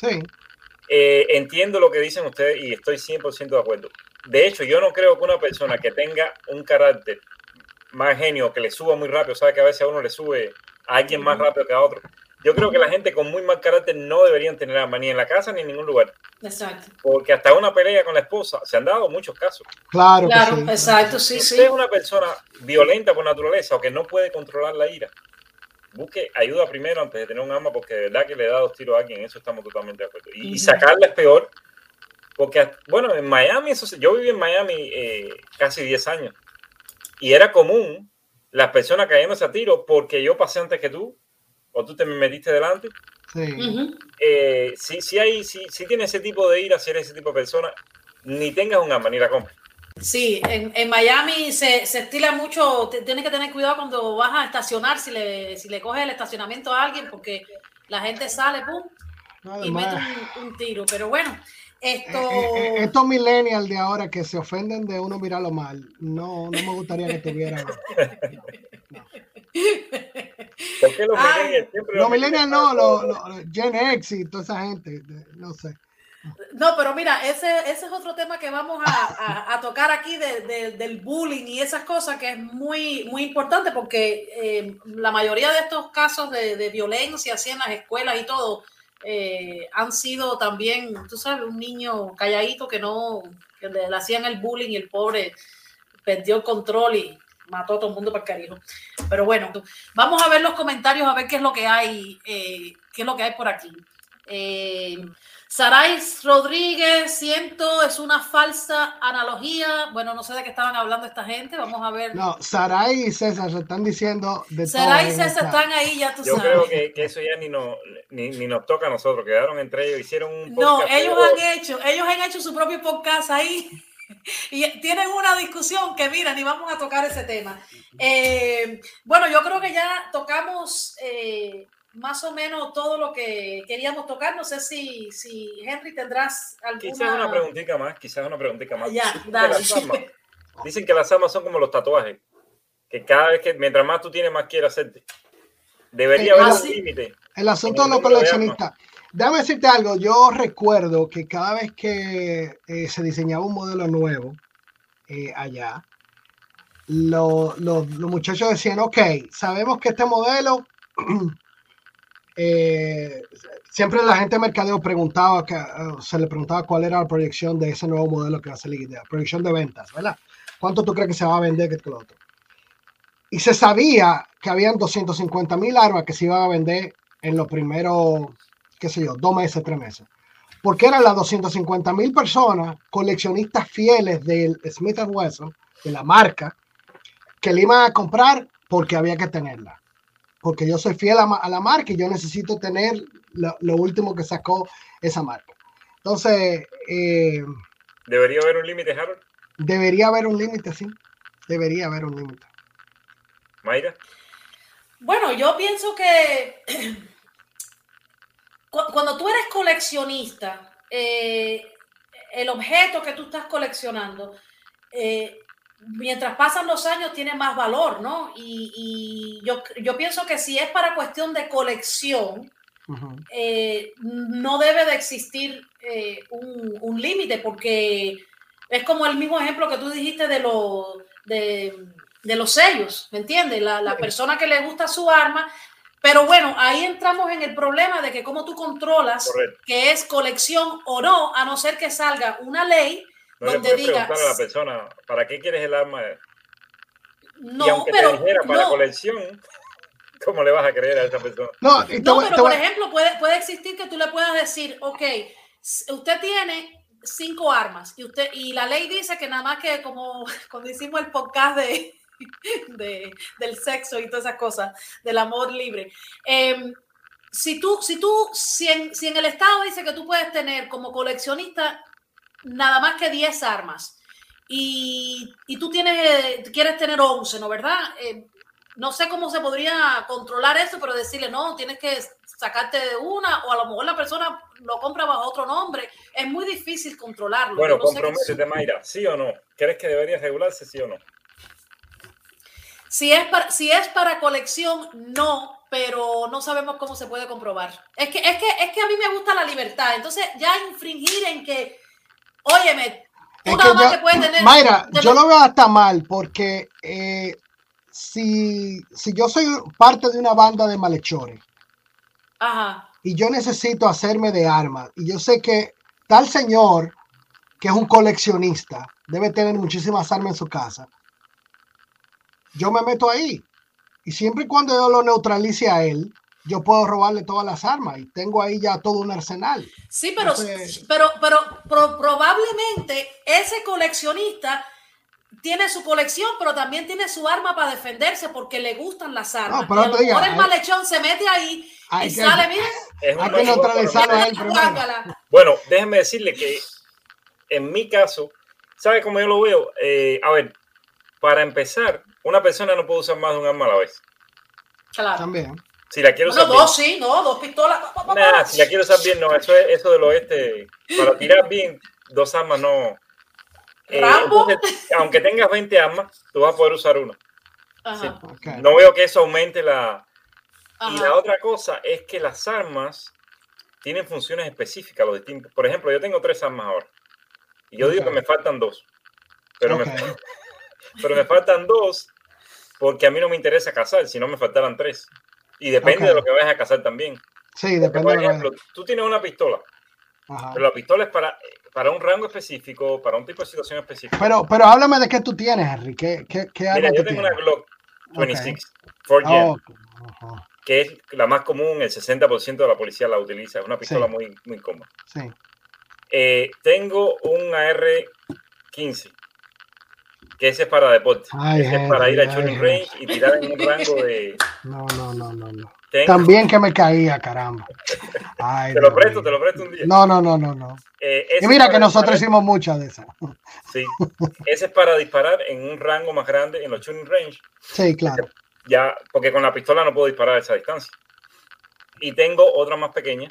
Sí. Eh, entiendo lo que dicen ustedes y estoy 100% de acuerdo de hecho, yo no creo que una persona que tenga un carácter más genio, que le suba muy rápido, sabe que a veces a uno le sube a alguien más rápido que a otro. Yo creo que la gente con muy mal carácter no deberían tener arma ni en la casa ni en ningún lugar. Exacto. Porque hasta una pelea con la esposa se han dado muchos casos. Claro, claro, exacto, sí, si sí. es una persona violenta por naturaleza o que no puede controlar la ira, busque ayuda primero antes de tener un arma porque de verdad que le da dos tiros a alguien, eso estamos totalmente de acuerdo. Y, y sacarla es peor porque, bueno, en Miami, eso, yo viví en Miami eh, casi 10 años y era común las personas cayéndose a tiro porque yo pasé antes que tú o tú te me metiste delante. Sí. Eh, si, si, hay, si, si tienes ese tipo de ira, si eres ese tipo de persona, ni tengas un arma ni la compres. Sí, en, en Miami se, se, estila mucho, tienes que tener cuidado cuando vas a estacionar, si le, si le coges el estacionamiento a alguien, porque la gente sale, pum, y mete un, un, tiro. Pero bueno, esto... Eh, eh, eh, estos millennials de ahora que se ofenden de uno mirarlo mal, no, no me gustaría que tuvieran. No. ¿Por qué los millennials Los millennials no, los, los, Gen X y toda esa gente, no sé. No, pero mira, ese, ese es otro tema que vamos a, a, a tocar aquí de, de, del bullying y esas cosas que es muy, muy importante porque eh, la mayoría de estos casos de, de violencia así en las escuelas y todo, eh, han sido también, tú sabes, un niño calladito que no, que le, hacían el bullying y el pobre perdió el control y mató a todo el mundo para el cariño. Pero bueno, vamos a ver los comentarios, a ver qué es lo que hay, eh, qué es lo que hay por aquí. Eh, Saray Rodríguez, siento, es una falsa analogía. Bueno, no sé de qué estaban hablando esta gente. Vamos a ver. No, Saray y César se están diciendo de Saray y César están ahí, ya tú Yo sabes. creo que, que, eso ya ni, no, ni, ni, nos toca a nosotros. Quedaron entre ellos, hicieron un No, ellos han hecho, ellos han hecho su propio podcast ahí. Y tienen una discusión que, mira, ni vamos a tocar ese tema. Eh, bueno, yo creo que ya tocamos eh, más o menos todo lo que queríamos tocar. No sé si, si Henry tendrás alguna... Quizás una preguntita más, quizás una preguntita más. Ya, dicen, dale. que las armas, dicen que las armas son como los tatuajes, que cada vez que, mientras más tú tienes, más quieres hacerte. Debería Eh, haber un límite. El asunto de el los coleccionistas. Déjame decirte algo, yo recuerdo que cada vez que eh, se diseñaba un modelo nuevo eh, allá, lo, lo, los muchachos decían, ok, sabemos que este modelo, eh, siempre la gente de mercadeo preguntaba, que, uh, se le preguntaba cuál era la proyección de ese nuevo modelo que va a salir, de la proyección de ventas, ¿verdad? ¿Cuánto tú crees que se va a vender que lo otro? Y se sabía que habían 250 mil armas que se iban a vender en los primeros, qué sé yo, dos meses, tres meses. Porque eran las 250 mil personas, coleccionistas fieles del Smith Wesson, de la marca, que le iban a comprar porque había que tenerla. Porque yo soy fiel a, la marca y yo necesito tener lo, último que sacó esa marca. Entonces... Eh, ¿Debería haber un límite, Harold? Debería haber un límite, sí. Debería haber un límite. Mayra. Bueno, yo pienso que cuando tú eres coleccionista, eh, el objeto que tú estás coleccionando, eh, mientras pasan los años tiene más valor, ¿no? Y, yo, yo, pienso que si es para cuestión de colección, eh, no debe de existir un, un límite, porque es como el mismo ejemplo que tú dijiste de, lo, de, de los sellos, ¿me entiendes? La, la persona que le gusta su arma pero bueno, ahí entramos en el problema de que cómo tú controlas que es colección o no, a no ser que salga una ley donde diga. a la persona, ¿para qué quieres el arma? No, pero. para colección, ¿cómo le vas a creer a esa persona? No, pero por ejemplo, puede, puede existir que tú le puedas decir, ok, usted tiene cinco armas y usted y la ley dice que nada más que como cuando hicimos el podcast de de, del sexo y todas esas cosas, del amor libre. Em, si tú, si tú, si en, si en, el Estado dice que tú puedes tener como coleccionista nada más que 10 armas y, y tú tienes, eh, quieres tener 11, ¿no? ¿Verdad? Em, no sé cómo se podría controlar eso, pero decirle, no, tienes que sacarte de una, o a lo mejor la persona lo compra bajo otro nombre. Es muy difícil controlarlo. Bueno, no Mayra, ¿sí o no? ¿Crees que debería regularse, sí o no? Si es, para, si es para colección, no, pero no sabemos cómo se puede comprobar. Es que, es que, es que a mí me gusta la libertad. Entonces, ya infringir en que, óyeme, tú nada más que puedes tener. Mayra, yo lo veo hasta mal, porque eh, si, si yo soy parte de una banda de malhechores y yo necesito hacerme de armas, y yo sé que tal señor, que es un coleccionista, debe tener muchísimas armas en su casa yo me meto ahí. Y siempre y cuando yo lo neutralice a él, yo puedo robarle todas las armas y tengo ahí ya todo un arsenal. Sí, pero, pero, pero, probablemente ese coleccionista tiene su colección, pero también tiene su arma para defenderse porque le gustan las armas. No, pero y el malhechón se mete ahí y sale, mira. Hay que neutralizarlo a Bueno, déjenme decirle que en mi caso, ¿sabe cómo yo lo veo? Eh, a ver, para empezar, una persona no puede usar más de un arma a la vez. Claro. También. Si la quiero usar dos sí, no, dos pistolas. Nah, si la quiero usar bien, no, eso es eso del oeste. Para tirar bien, dos armas no. Eh, aunque tengas 20 armas, tú vas a poder usar una. No veo que eso aumente la. Y la otra cosa es que las armas tienen funciones específicas, los distintos. Por ejemplo, yo tengo tres armas ahora. Y yo digo que me faltan dos. Pero, me, pero me faltan dos porque a mí no me interesa cazar, si no me faltaran tres. Y depende de lo que vayas a cazar también. Sí, depende. por ejemplo, tú tienes una pistola, pero la pistola es para, para un rango específico, para un tipo de situación específica. Pero, pero háblame de qué tú tienes, Henry. ¿Qué, qué, qué Mira, yo tengo una Glock 26, 4 que es la más común, el 60% de la policía la utiliza. Es una pistola muy, muy cómoda. Sí. Eh, tengo un AR-15 que ese es para deporte. ese es para ir a shooting range y tirar en un rango de. No, no, no, no. no. También que me caía, caramba. te lo presto, te lo presto un día. No, no, no, no, no. Eh, y mira que nosotros hicimos muchas de esas. Sí, ese es para disparar en un rango más grande en los shooting range. Sí, claro. Ya, porque con la pistola no puedo disparar a esa distancia. Y tengo otra más pequeña,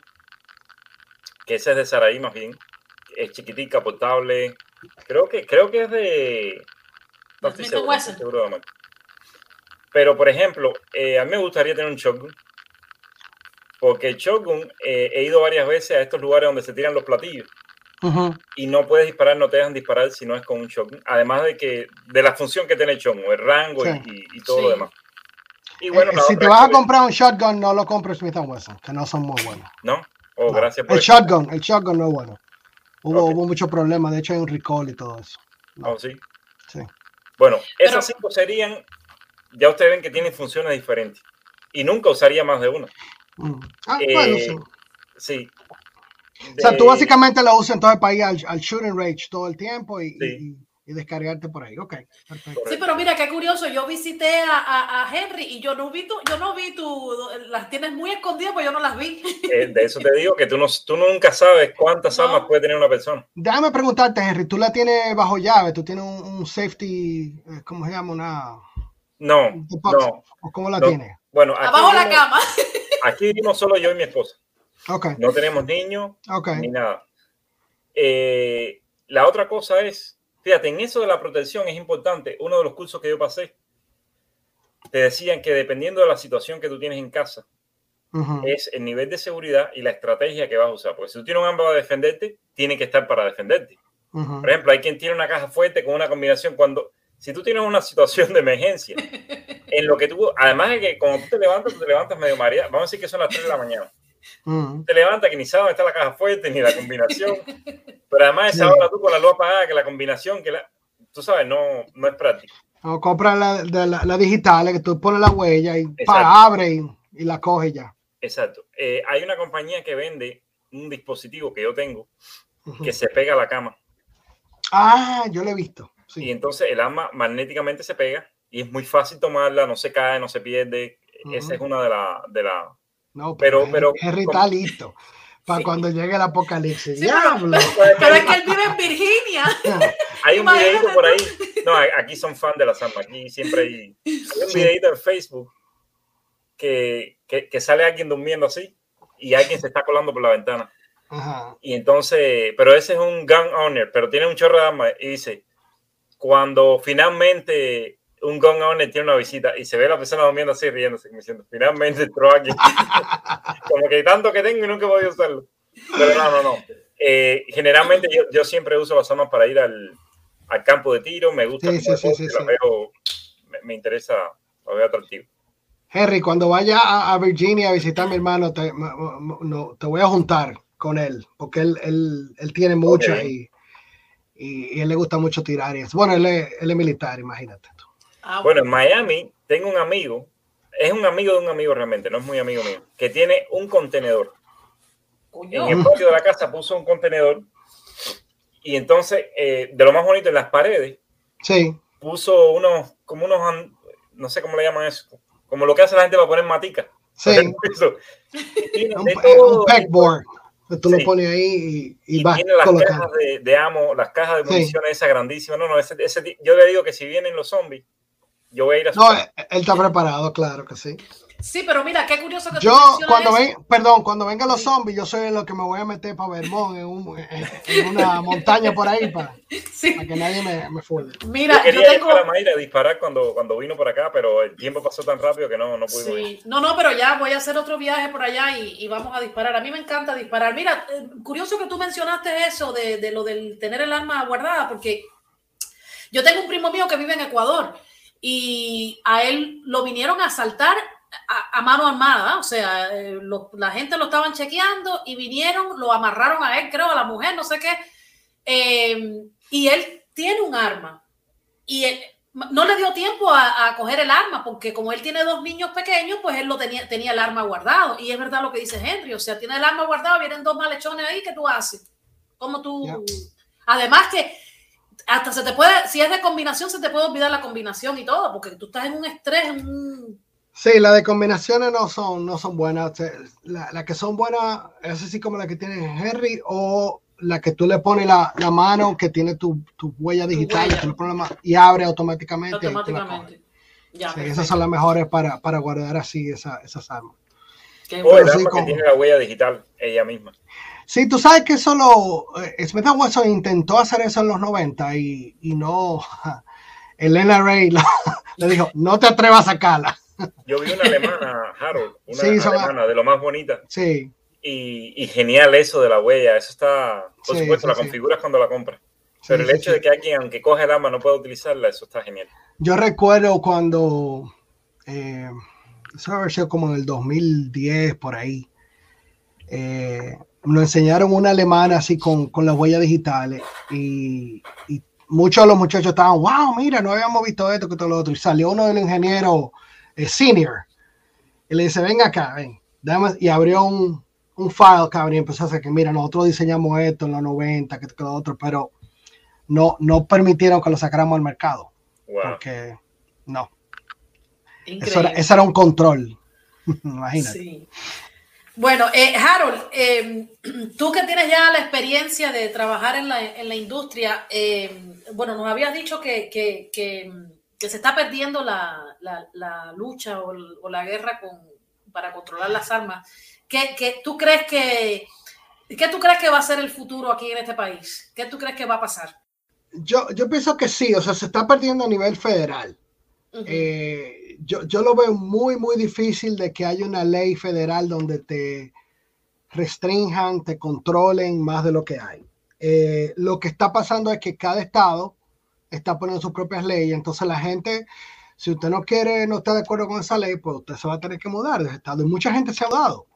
que esa es de Saraí más bien. Es chiquitica, portable. Creo que, creo que es de pero, por ejemplo, eh, a mí me gustaría tener un shotgun. Porque el shotgun, eh, he ido varias veces a estos lugares donde se tiran los platillos. Y no puedes disparar, no te dejan disparar si no es con un shotgun. Además de que de la función que tiene el shotgun, el rango y, todo lo demás. Y bueno, eh, si te vas a comprar un shotgun, no lo compres Smith Wesson, que no son muy buenos. No, oh, gracias por el shotgun, el shotgun no es bueno. Hubo, hubo muchos problemas, de hecho hay un recall y todo eso. Oh, sí. Sí. Bueno, esas cinco serían, ya ustedes ven que tienen funciones diferentes. Y nunca usaría más de una. Mm. Ah, bueno, eh, sí. O sea, tú básicamente lo usas entonces para ir al, shooting range todo el tiempo y, y descargarte por ahí. Ok, perfecto. Sí, pero mira qué curioso. Yo visité a, a, Henry y yo no vi tu, yo no vi tu, las tienes muy escondidas, pues yo no las vi. Eh, de eso te digo que tú, no, tú nunca sabes cuántas almas puede tener una persona. Déjame preguntarte, Henry, tú la tienes bajo llave, tú tienes un, safety, eh, ¿cómo se llama? Una. No, no. ¿Cómo la tienes? Bueno, abajo la cama. Aquí vivimos solo yo y mi esposa. Okay. No tenemos niños ni nada. Eh, la otra cosa es, fíjate, en eso de la protección es importante. Uno de los cursos que yo pasé, te decían que dependiendo de la situación que tú tienes en casa, es el nivel de seguridad y la estrategia que vas a usar. Porque si tú tienes un arma para defenderte, tiene que estar para defenderte. Por ejemplo, hay quien tiene una caja fuerte con una combinación cuando, si tú tienes una situación de emergencia, en lo que tú, además de que cuando tú te levantas, tú te levantas medio mareado, vamos a decir que son las 3 de la mañana. Te levantas que ni sabes dónde está la caja fuerte ni la combinación. Pero además esa hora tú con la luz apagada, que la combinación, que la, tú sabes, no, no es práctico. O compras la, la, la, digital, que tú pones la huella y pa, abre y, la coge ya. Exacto. Eh, hay una compañía que vende un dispositivo que yo tengo que se pega a la cama. Ah, yo lo he visto. Y entonces el arma magnéticamente se pega y es muy fácil tomarla, no se cae, no se pierde. Esa es una de las... De la, no, pero, pero, Henry está listo para cuando llegue el apocalipsis. ¡Diablo! Pero, es que él vive en Virginia. hay un videito por ahí. No, aquí son fan de las armas. Aquí siempre hay, un videito en Facebook que, que, que, sale alguien durmiendo así y alguien se está colando por la ventana. Ajá. Y entonces, pero ese es un gun owner, pero tiene un chorro de armas y dice, cuando finalmente un gun owner tiene una visita y se ve a la persona durmiendo así riéndose, diciendo, finalmente entró aquí. Como que tanto que tengo y nunca he podido usarlo. Pero no, no, no. Eh, generalmente yo, yo, siempre uso las armas para ir al, al campo de tiro, me gusta, sí, sí, sí, veo, me, me, interesa, lo veo atractivo. Henry, cuando vaya a, Virginia a visitar a mi hermano, te, no, te voy a juntar con él, porque él, él, él tiene muchas y, y, y, él le gusta mucho tirar. Y. Bueno, él es, él es militar, imagínate. Ah, bueno, en Miami tengo un amigo, es un amigo de un amigo realmente, no es muy amigo mío, que tiene un contenedor. En el patio de la casa puso un contenedor y entonces, eh, de lo más bonito, en las paredes, sí. puso unos, como unos, no sé cómo le llaman eso, como lo que hace la gente para poner matica. Sí. un, un pegboard. Tú lo pones ahí y, y, vas tiene las cajas de, de, amo, las cajas de municiones esa grandísima. No, no, ese, ese, yo le digo que si vienen los zombies, yo voy a ir a No, él está preparado, claro que sí. Sí, pero mira, qué curioso que yo cuando ven, perdón, cuando vengan los zombies, yo soy lo que me voy a meter para Vermont en, un, en una montaña por ahí para, sí. para que nadie me, me Mira, yo quería yo tengo... ir a Mayra a disparar cuando, cuando vino por acá, pero el tiempo pasó tan rápido que no, no pudimos sí. ir. No, no, pero ya voy a hacer otro viaje por allá y, y, vamos a disparar. A mí me encanta disparar. Mira, eh, curioso que tú mencionaste eso de, de lo del tener el arma guardada, porque yo tengo un primo mío que vive en Ecuador y a él lo vinieron a asaltar a, a mano armada, o sea, eh, lo, la gente lo estaban chequeando y vinieron, lo amarraron a él, creo, a la mujer, no sé qué, eh, y él tiene un arma y él, no le dio tiempo a, a, coger el arma porque como él tiene dos niños pequeños, pues él lo tenía, tenía el arma guardado y es verdad lo que dice Henry, o sea, tiene el arma guardado, vienen dos malhechones ahí, ¿qué tú haces? ¿Cómo tú? Yeah. Además que hasta se te puede, si es de combinación, se te puede olvidar la combinación y todo, porque tú estás en un estrés, en un... Sí, las de combinaciones no son, no son buenas. Las la que son buenas es así como la que tiene Henry o la que tú le pones la, la mano que tiene tu, tu huella digital tu huella. y abre automáticamente. Automáticamente. Ya, sí, esas son las mejores para, para guardar así esa, esas armas. Qué bueno. O el arma que tiene la huella digital ella misma. Sí, tú sabes que solo eh, Smith Wesson intentó hacer eso en los 90 y, y no, el NRA lo, le dijo, no te atrevas a sacarla. Yo vi una alemana, Harold, una sí, alemana de lo más bonita. Sí. Y, y, genial eso de la huella, eso está, por sí, supuesto, sí, la configuras cuando la compras. Pero el hecho de que alguien, aunque coge el arma, no pueda utilizarla, eso está genial. Yo recuerdo cuando, eh, eso debe ser como en el 2010, por ahí, eh, nos enseñaron una alemana así con, con las huellas digitales y, y, muchos de los muchachos estaban, wow, mira, no habíamos visto esto, que todo lo otro. Y salió uno del ingeniero eh, senior y le dice, venga acá, ven. Y abrió un, un file, cabrón, y empezó a hacer que, mira, nosotros diseñamos esto en los 90, que, que lo otro, pero no, no permitieron que lo sacáramos al mercado. Porque no. Eso era, era, un control. Imagínate. Bueno, eh, Harold, em, tú que tienes ya la experiencia de trabajar en la, en la industria, em, bueno, nos habías dicho que, que, que, se está perdiendo la, la, lucha o, o, la guerra con, para controlar las armas. ¿Qué, qué, tú crees que, ¿Qué tú crees que va a ser el futuro aquí en este país? ¿Qué tú crees que va a pasar? Yo, yo pienso que sí, o sea, se está perdiendo a nivel federal. eh, yo, yo, lo veo muy, muy difícil de que haya una ley federal donde te restrinjan, te controlen más de lo que hay. Eh, lo que está pasando es que cada estado está poniendo sus propias leyes, entonces la gente, si usted no quiere, no está de acuerdo con esa ley, pues usted se va a tener que mudar de estado. Y mucha gente se ha dado.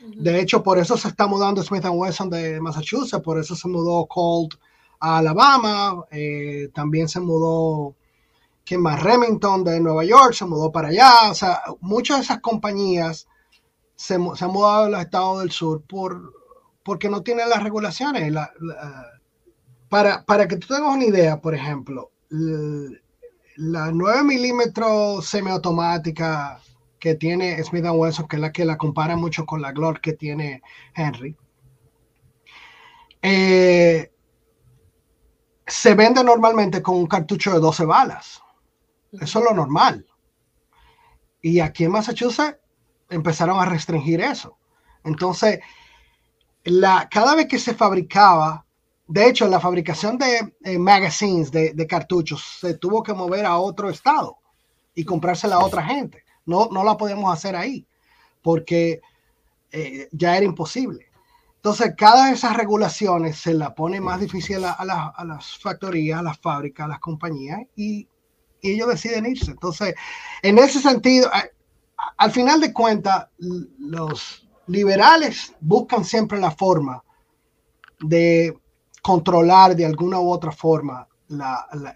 De hecho, por eso se está mudando Smith Wesson de Massachusetts, por eso se mudó Colt a Alabama, eh, también se mudó que más Remington de Nueva York se mudó para allá. O sea, muchas de esas compañías se, se han mudado a los estados del sur por, porque no tienen las regulaciones. para, para, que tú tengas una idea, por ejemplo, la 9 milímetros semiautomática que tiene Smith Wesson, que es la que la compara mucho con la Glock que tiene Henry, eh, se vende normalmente con un cartucho de 12 balas. Eso es lo normal. Y aquí en Massachusetts empezaron a restringir eso. Entonces, la, cada vez que se fabricaba, de hecho, la fabricación de eh, magazines, de, cartuchos, se tuvo que mover a otro estado y comprársela a otra gente. No, no la podíamos hacer ahí porque eh, ya era imposible. Entonces, cada de esas regulaciones se la pone más difícil a, a, a las factorías, a las fábricas, a las compañías y y ellos deciden irse. Entonces, en ese sentido, al final de cuentas, los liberales buscan siempre la forma de controlar de alguna u otra forma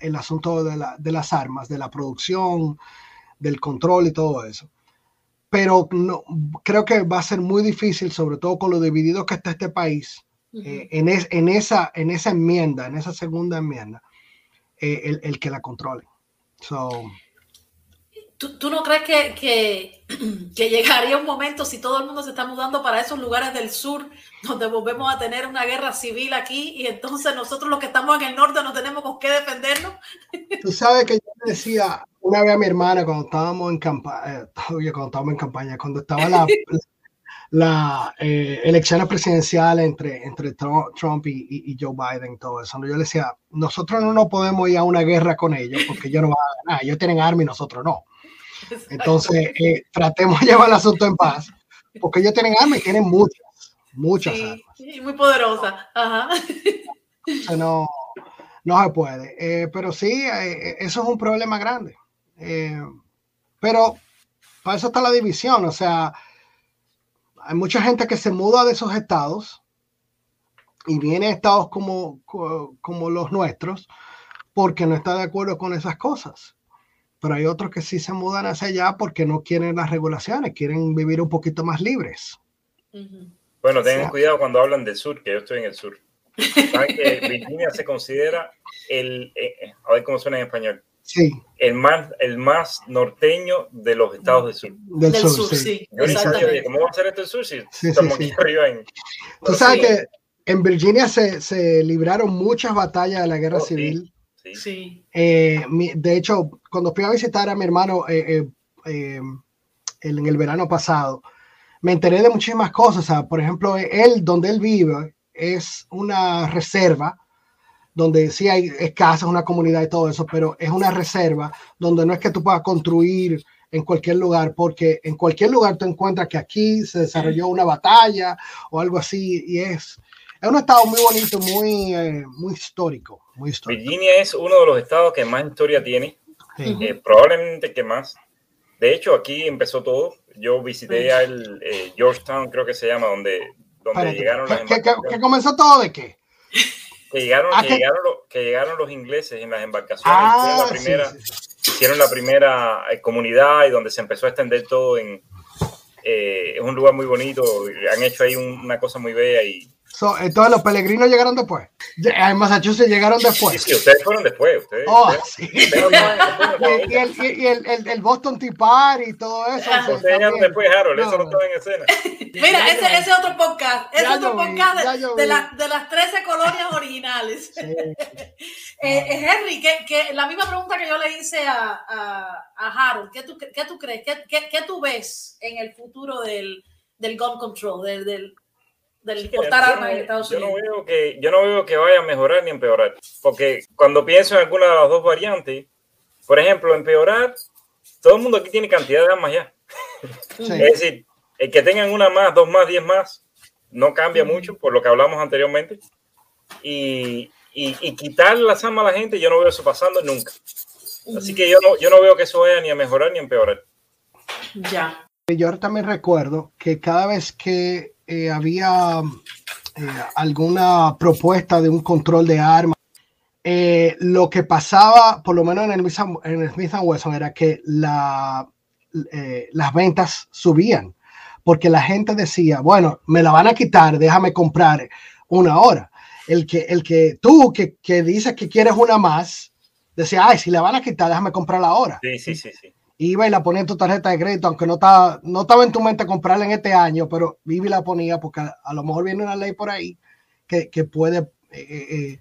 el asunto de, las armas, de la producción, del control y todo eso. Pero no, creo que va a ser muy difícil, sobre todo con lo dividido que está este país, eh, en, en, esa, en esa enmienda, en esa segunda enmienda, eh, el, el que la controle. ¿Tú, no crees que, que, llegaría un momento si todo el mundo se está mudando para esos lugares del sur, donde volvemos a tener una guerra civil aquí y entonces nosotros los que estamos en el norte no tenemos con qué defendernos? Tú sabes que yo decía una vez a mi hermana cuando estábamos en campaña, eh, cuando estábamos en campaña, cuando estaba la, la eh, elecciones presidenciales entre, entre Trump y, Joe Biden, todo eso. Yo le decía, nosotros no podemos ir a una guerra con ellos porque ellos no van a ganar, ellos tienen armas y nosotros no. Entonces, eh, tratemos de llevar el asunto en paz, porque ellos tienen armas y tienen muchas, muchas armas. Sí, muy poderosa. Ajá. no, no se puede. Eh, pero sí, eso es un problema grande. pero para eso está la división, o sea, hay mucha gente que se muda de esos estados y viene a estados como, como los nuestros porque no está de acuerdo con esas cosas. Pero hay otros que sí se mudan hacia allá porque no quieren las regulaciones, quieren vivir un poquito más libres. Bueno, tengan cuidado cuando hablan del sur, que yo estoy en el sur. Saben que Virginia se considera el, eh, eh, a ver cómo suena en español, Sí. El más, el más norteño de los estados del sur. Del, sur, sí. ¿cómo va a ser esto el sur? Si estamos aquí arriba en... Tú sabes que en Virginia se, se, libraron muchas batallas de la guerra oh, civil. Sí. Eh, de hecho, cuando fui a visitar a mi hermano eh, eh, en el verano pasado, me enteré de muchísimas cosas. O sea, por ejemplo, él, donde él vive, es una reserva donde sí hay escasas, una comunidad y todo eso, pero es una reserva donde no es que tú puedas construir en cualquier lugar, porque en cualquier lugar tú encuentras que aquí se desarrolló una batalla o algo así, y es, es un estado muy bonito, muy, eh, muy histórico, muy histórico. Virginia es uno de los estados que más historia tiene, eh, probablemente que más. De hecho, aquí empezó todo. Yo visité el eh, Georgetown, creo que se llama, donde, donde llegaron las ¿Qué, ¿Qué comenzó todo de qué? Que llegaron, ah, que, llegaron los, que llegaron los ingleses en las embarcaciones, hicieron la ah, primera, hicieron la primera eh, comunidad y donde se empezó a extender todo en eh, es un lugar muy bonito, han hecho ahí una cosa muy bella y entonces los peregrinos llegaron después. En Massachusetts llegaron después. Sí, sí, ustedes fueron después. Ustedes, oh, sí. y, el, y el, el, el, Boston Tea Party y todo eso. Ustedes llegaron después, Harold, eso no estaba en escena. Mira, ese, ese otro podcast, ese otro podcast de, de, la, de, las 13 colonias originales. Sí. eh, Henry, que, que, la misma pregunta que yo le hice a, a, a Harold, ¿qué tú, qué tú crees? ¿Qué, qué, ¿Qué, tú ves en el futuro del, del gun control, del, del del portar armas en Estados Unidos. Yo no, veo que, yo no veo que vaya a mejorar ni empeorar, porque cuando pienso en alguna de las dos variantes, por ejemplo, empeorar, todo el mundo aquí tiene cantidad de armas ya. Es decir, el que tengan una más, dos más, diez más, no cambia mucho por lo que hablamos anteriormente. Y, y, y, quitar las armas a la gente, yo no veo eso pasando nunca. Así que yo no, yo no veo que eso vaya ni a mejorar ni a empeorar. Ya. Yo también recuerdo que cada vez que eh, había eh, alguna propuesta de un control de armas, eh, lo que pasaba, por lo menos en el, en el Smith Wesson, era que la, las ventas subían, porque la gente decía, bueno, me la van a quitar, déjame comprar una hora. El que, el que tú que, que dices que quieres una más, decía, ay, si la van a quitar, déjame comprar la hora. Sí, sí, sí, sí iba y la ponía en tu tarjeta de crédito, aunque no estaba, no estaba en tu mente comprarla en este año, pero vive y la ponía porque a, lo mejor viene una ley por ahí que, que puede eh, eh, eh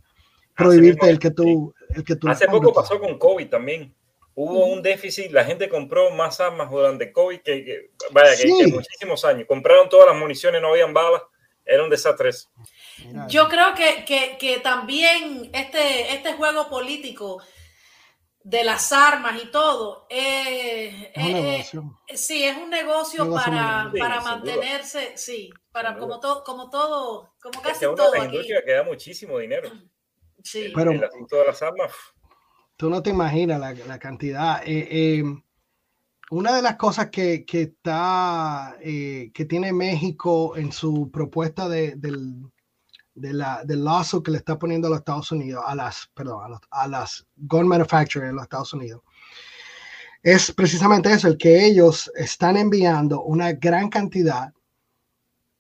prohibirte el que tú... El que tú Hace poco pasó con COVID también. Hubo un déficit, la gente compró más armas durante COVID que, vaya, que, muchísimos años. Compraron todas las municiones, no habían balas, era un desastre. Yo creo que, que, que también este, este juego político de las armas y todo. Eh, eh, eh, sí, es un negocio, para, para mantenerse, sí, para como todo, como todo, como casi es todo. La industria que da muchísimo dinero. Sí. Pero el asunto de las armas. Tú no te imaginas la, la cantidad. una de las cosas que, que está, que tiene México en su propuesta de, del, de la, del lawsuit que le está poniendo a los Estados Unidos, a las, perdón, a, las gun manufacturers en los Estados Unidos, es precisamente eso, el que ellos están enviando una gran cantidad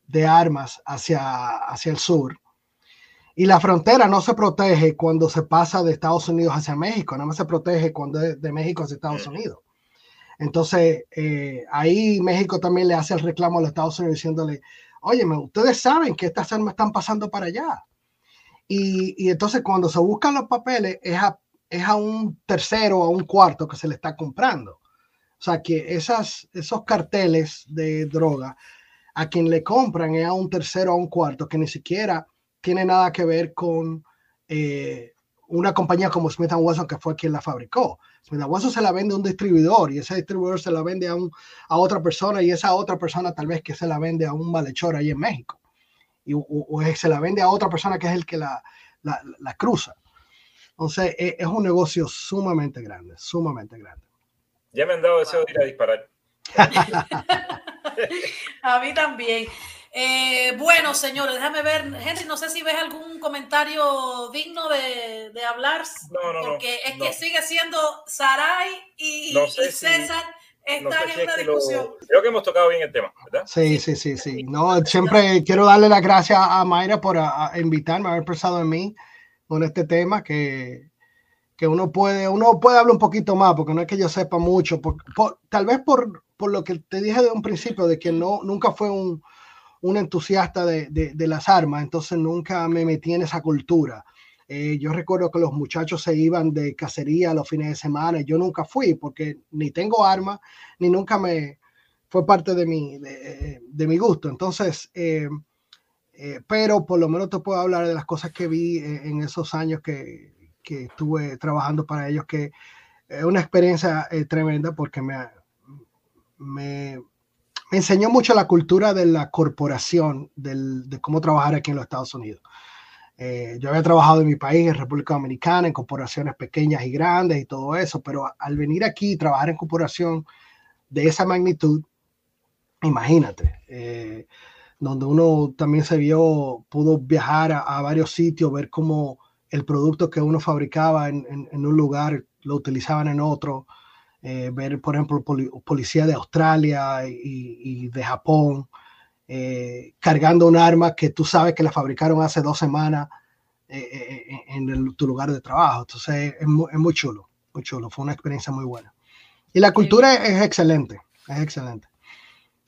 de armas hacia, hacia el sur. Y la frontera no se protege cuando se pasa de Estados Unidos hacia México, nada más se protege cuando es de México hacia Estados Unidos. Entonces, eh, ahí México también le hace el reclamo a los Estados Unidos diciéndole, óyeme, ustedes saben que estas armas están pasando para allá. Y, entonces cuando se buscan los papeles es a, es a un tercero o a un cuarto que se le está comprando. O sea que esas, esos carteles de droga a quien le compran es a un tercero o a un cuarto que ni siquiera tiene nada que ver con eh, una compañía como Smith Wesson que fue quien la fabricó. Smith Wesson se la vende a un distribuidor y ese distribuidor se la vende a, un, a otra persona y esa otra persona tal vez que se la vende a un malhechor ahí en México. Y, o, se la vende a otra persona que es el que la, la, la cruza. Entonces es, es, un negocio sumamente grande, sumamente grande. Ya me han dado deseo de ir a disparar. a mí también. Eh, bueno, señores, déjame ver. Henry, no sé si ves algún comentario digno de, de hablar. No, no, porque es que sigue siendo Saray y, César. están en una discusión. Creo que hemos tocado bien el tema, ¿verdad? Sí, sí, sí, sí. No, siempre quiero darle las gracias a Mayra por invitarme, a haber pensado en mí con este tema que, que uno puede, uno puede hablar un poquito más, porque no es que yo sepa mucho, tal vez por, por lo que te dije de un principio, de que no, nunca fue un, un entusiasta de, de, las armas, entonces nunca me metí en esa cultura. Eh, yo recuerdo que los muchachos se iban de cacería los fines de semana, yo nunca fui porque ni tengo armas, ni nunca me fue parte de mi, de, de mi gusto. Entonces, eh, eh, pero por lo menos te puedo hablar de las cosas que vi en esos años que, que estuve trabajando para ellos, que es una experiencia tremenda porque me, me, enseñó mucho la cultura de la corporación, de cómo trabajar aquí en los Estados Unidos. Eh, yo había trabajado en mi país, en República Dominicana, en corporaciones pequeñas y grandes y todo eso, pero al venir aquí y trabajar en corporación de esa magnitud, imagínate, eh, donde uno también se vio, pudo viajar a, varios sitios, ver cómo el producto que uno fabricaba en un lugar lo utilizaban en otro, eh, ver, por ejemplo, policía de Australia y, de Japón, eh, cargando un arma que tú sabes que la fabricaron hace dos semanas en tu lugar de trabajo. Entonces es muy, es muy, chulo, muy chulo. Fue una experiencia muy buena. Y la cultura es excelente, es excelente.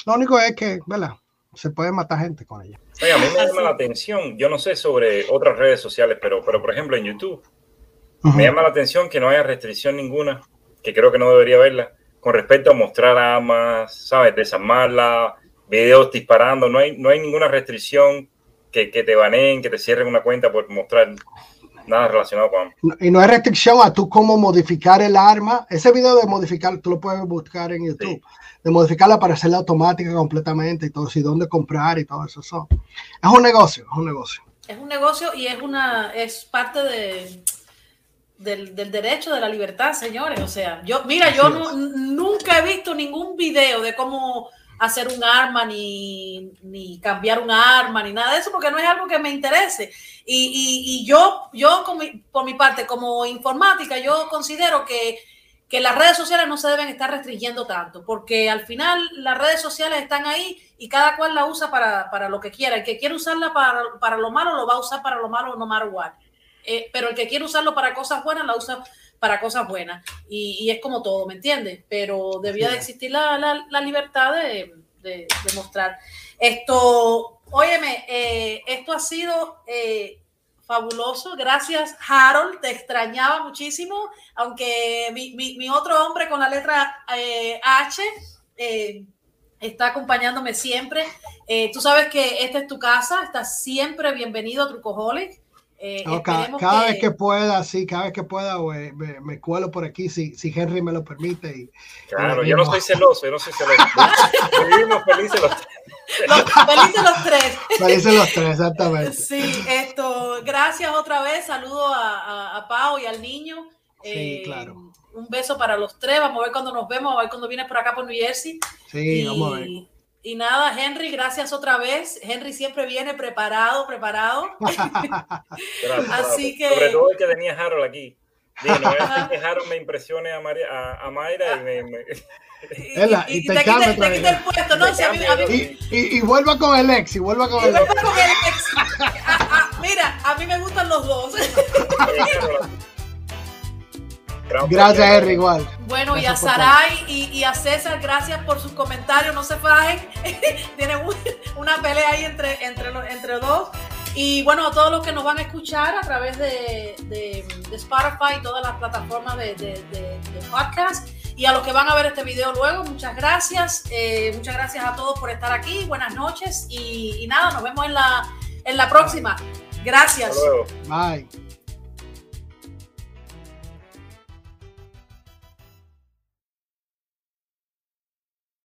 Lo único es que, ¿verdad? Se puede matar gente con ella. a mí me llama la atención, yo no sé sobre otras redes sociales, pero, pero por ejemplo en YouTube, me llama la atención que no haya restricción ninguna, que creo que no debería haberla, con respecto a mostrar armas, ¿sabes? Desarmarla, videos disparando, no hay, no hay ninguna restricción que, que te baneen, que te cierren una cuenta por mostrar nada relacionado con... Y no hay restricción a tú cómo modificar el arma. Ese video de modificar, tú lo puedes buscar en YouTube. De modificarla para hacerla automática completamente y todo, y dónde comprar y todo eso. Es un negocio, es un negocio. Es un negocio y es una, es parte de, del, del, derecho de la libertad, señores. O sea, yo, mira, yo nunca he visto ningún video de cómo hacer un arma, ni, ni, cambiar un arma, ni nada de eso, porque no es algo que me interese. Y, y, yo, yo por mi parte, como informática, yo considero que, que, las redes sociales no se deben estar restringiendo tanto, porque al final las redes sociales están ahí y cada cual la usa para, para lo que quiera. El que quiere usarla para, para, lo malo, lo va a usar para lo malo, no matter what. Eh, pero el que quiere usarlo para cosas buenas, la usa para cosas buenas. Y, es como todo, ¿me entiendes? Pero debía de existir la, la, libertad de, de, mostrar. Esto, óyeme, eh, esto ha sido eh, fabuloso. Gracias, Harold. Te extrañaba muchísimo, aunque mi, mi, otro hombre con la letra eh, H está acompañándome siempre. tú sabes que esta es tu casa, estás siempre bienvenido a Trucoholic. Eh, cada, vez que pueda, sí, cada vez que pueda, me, me, cuelo por aquí si, si Henry me lo permite. Y, claro, yo no soy celoso, yo no soy celoso. Vivimos felices los tres. felices los tres. Felices los tres, exactamente. Sí, esto, gracias otra vez, saludo a, a, Pau y al niño. Sí, eh, claro. Un beso para los tres, vamos a ver cuando nos vemos, a ver cuando vienes por acá por New Jersey. Sí, vamos a ver. Y nada, Henry, gracias otra vez. Henry siempre viene preparado, preparado. Así que. Sobre todo el que tenía Harold aquí. No que Harold me impresione a, María, a, a Mayra y me. y, y, te, te, quita, te, quita, el puesto, ¿no? Si a mí, a mí... Y, y, vuelva con el ex, y vuelva con el ex. Con el ex. mira, a mí me gustan los dos. Gracias, Henry, igual. Bueno, y a Saray y, a César, gracias por sus comentarios. No se fajen. Tienen una pelea ahí entre, entre, entre dos. Y bueno, a todos los que nos van a escuchar a través de, de, Spotify y todas las plataformas de, de, podcast. Y a los que van a ver este video luego, muchas gracias. Eh, muchas gracias a todos por estar aquí. Buenas noches. Y, y nada, nos vemos en la, en la próxima. Gracias. Bye.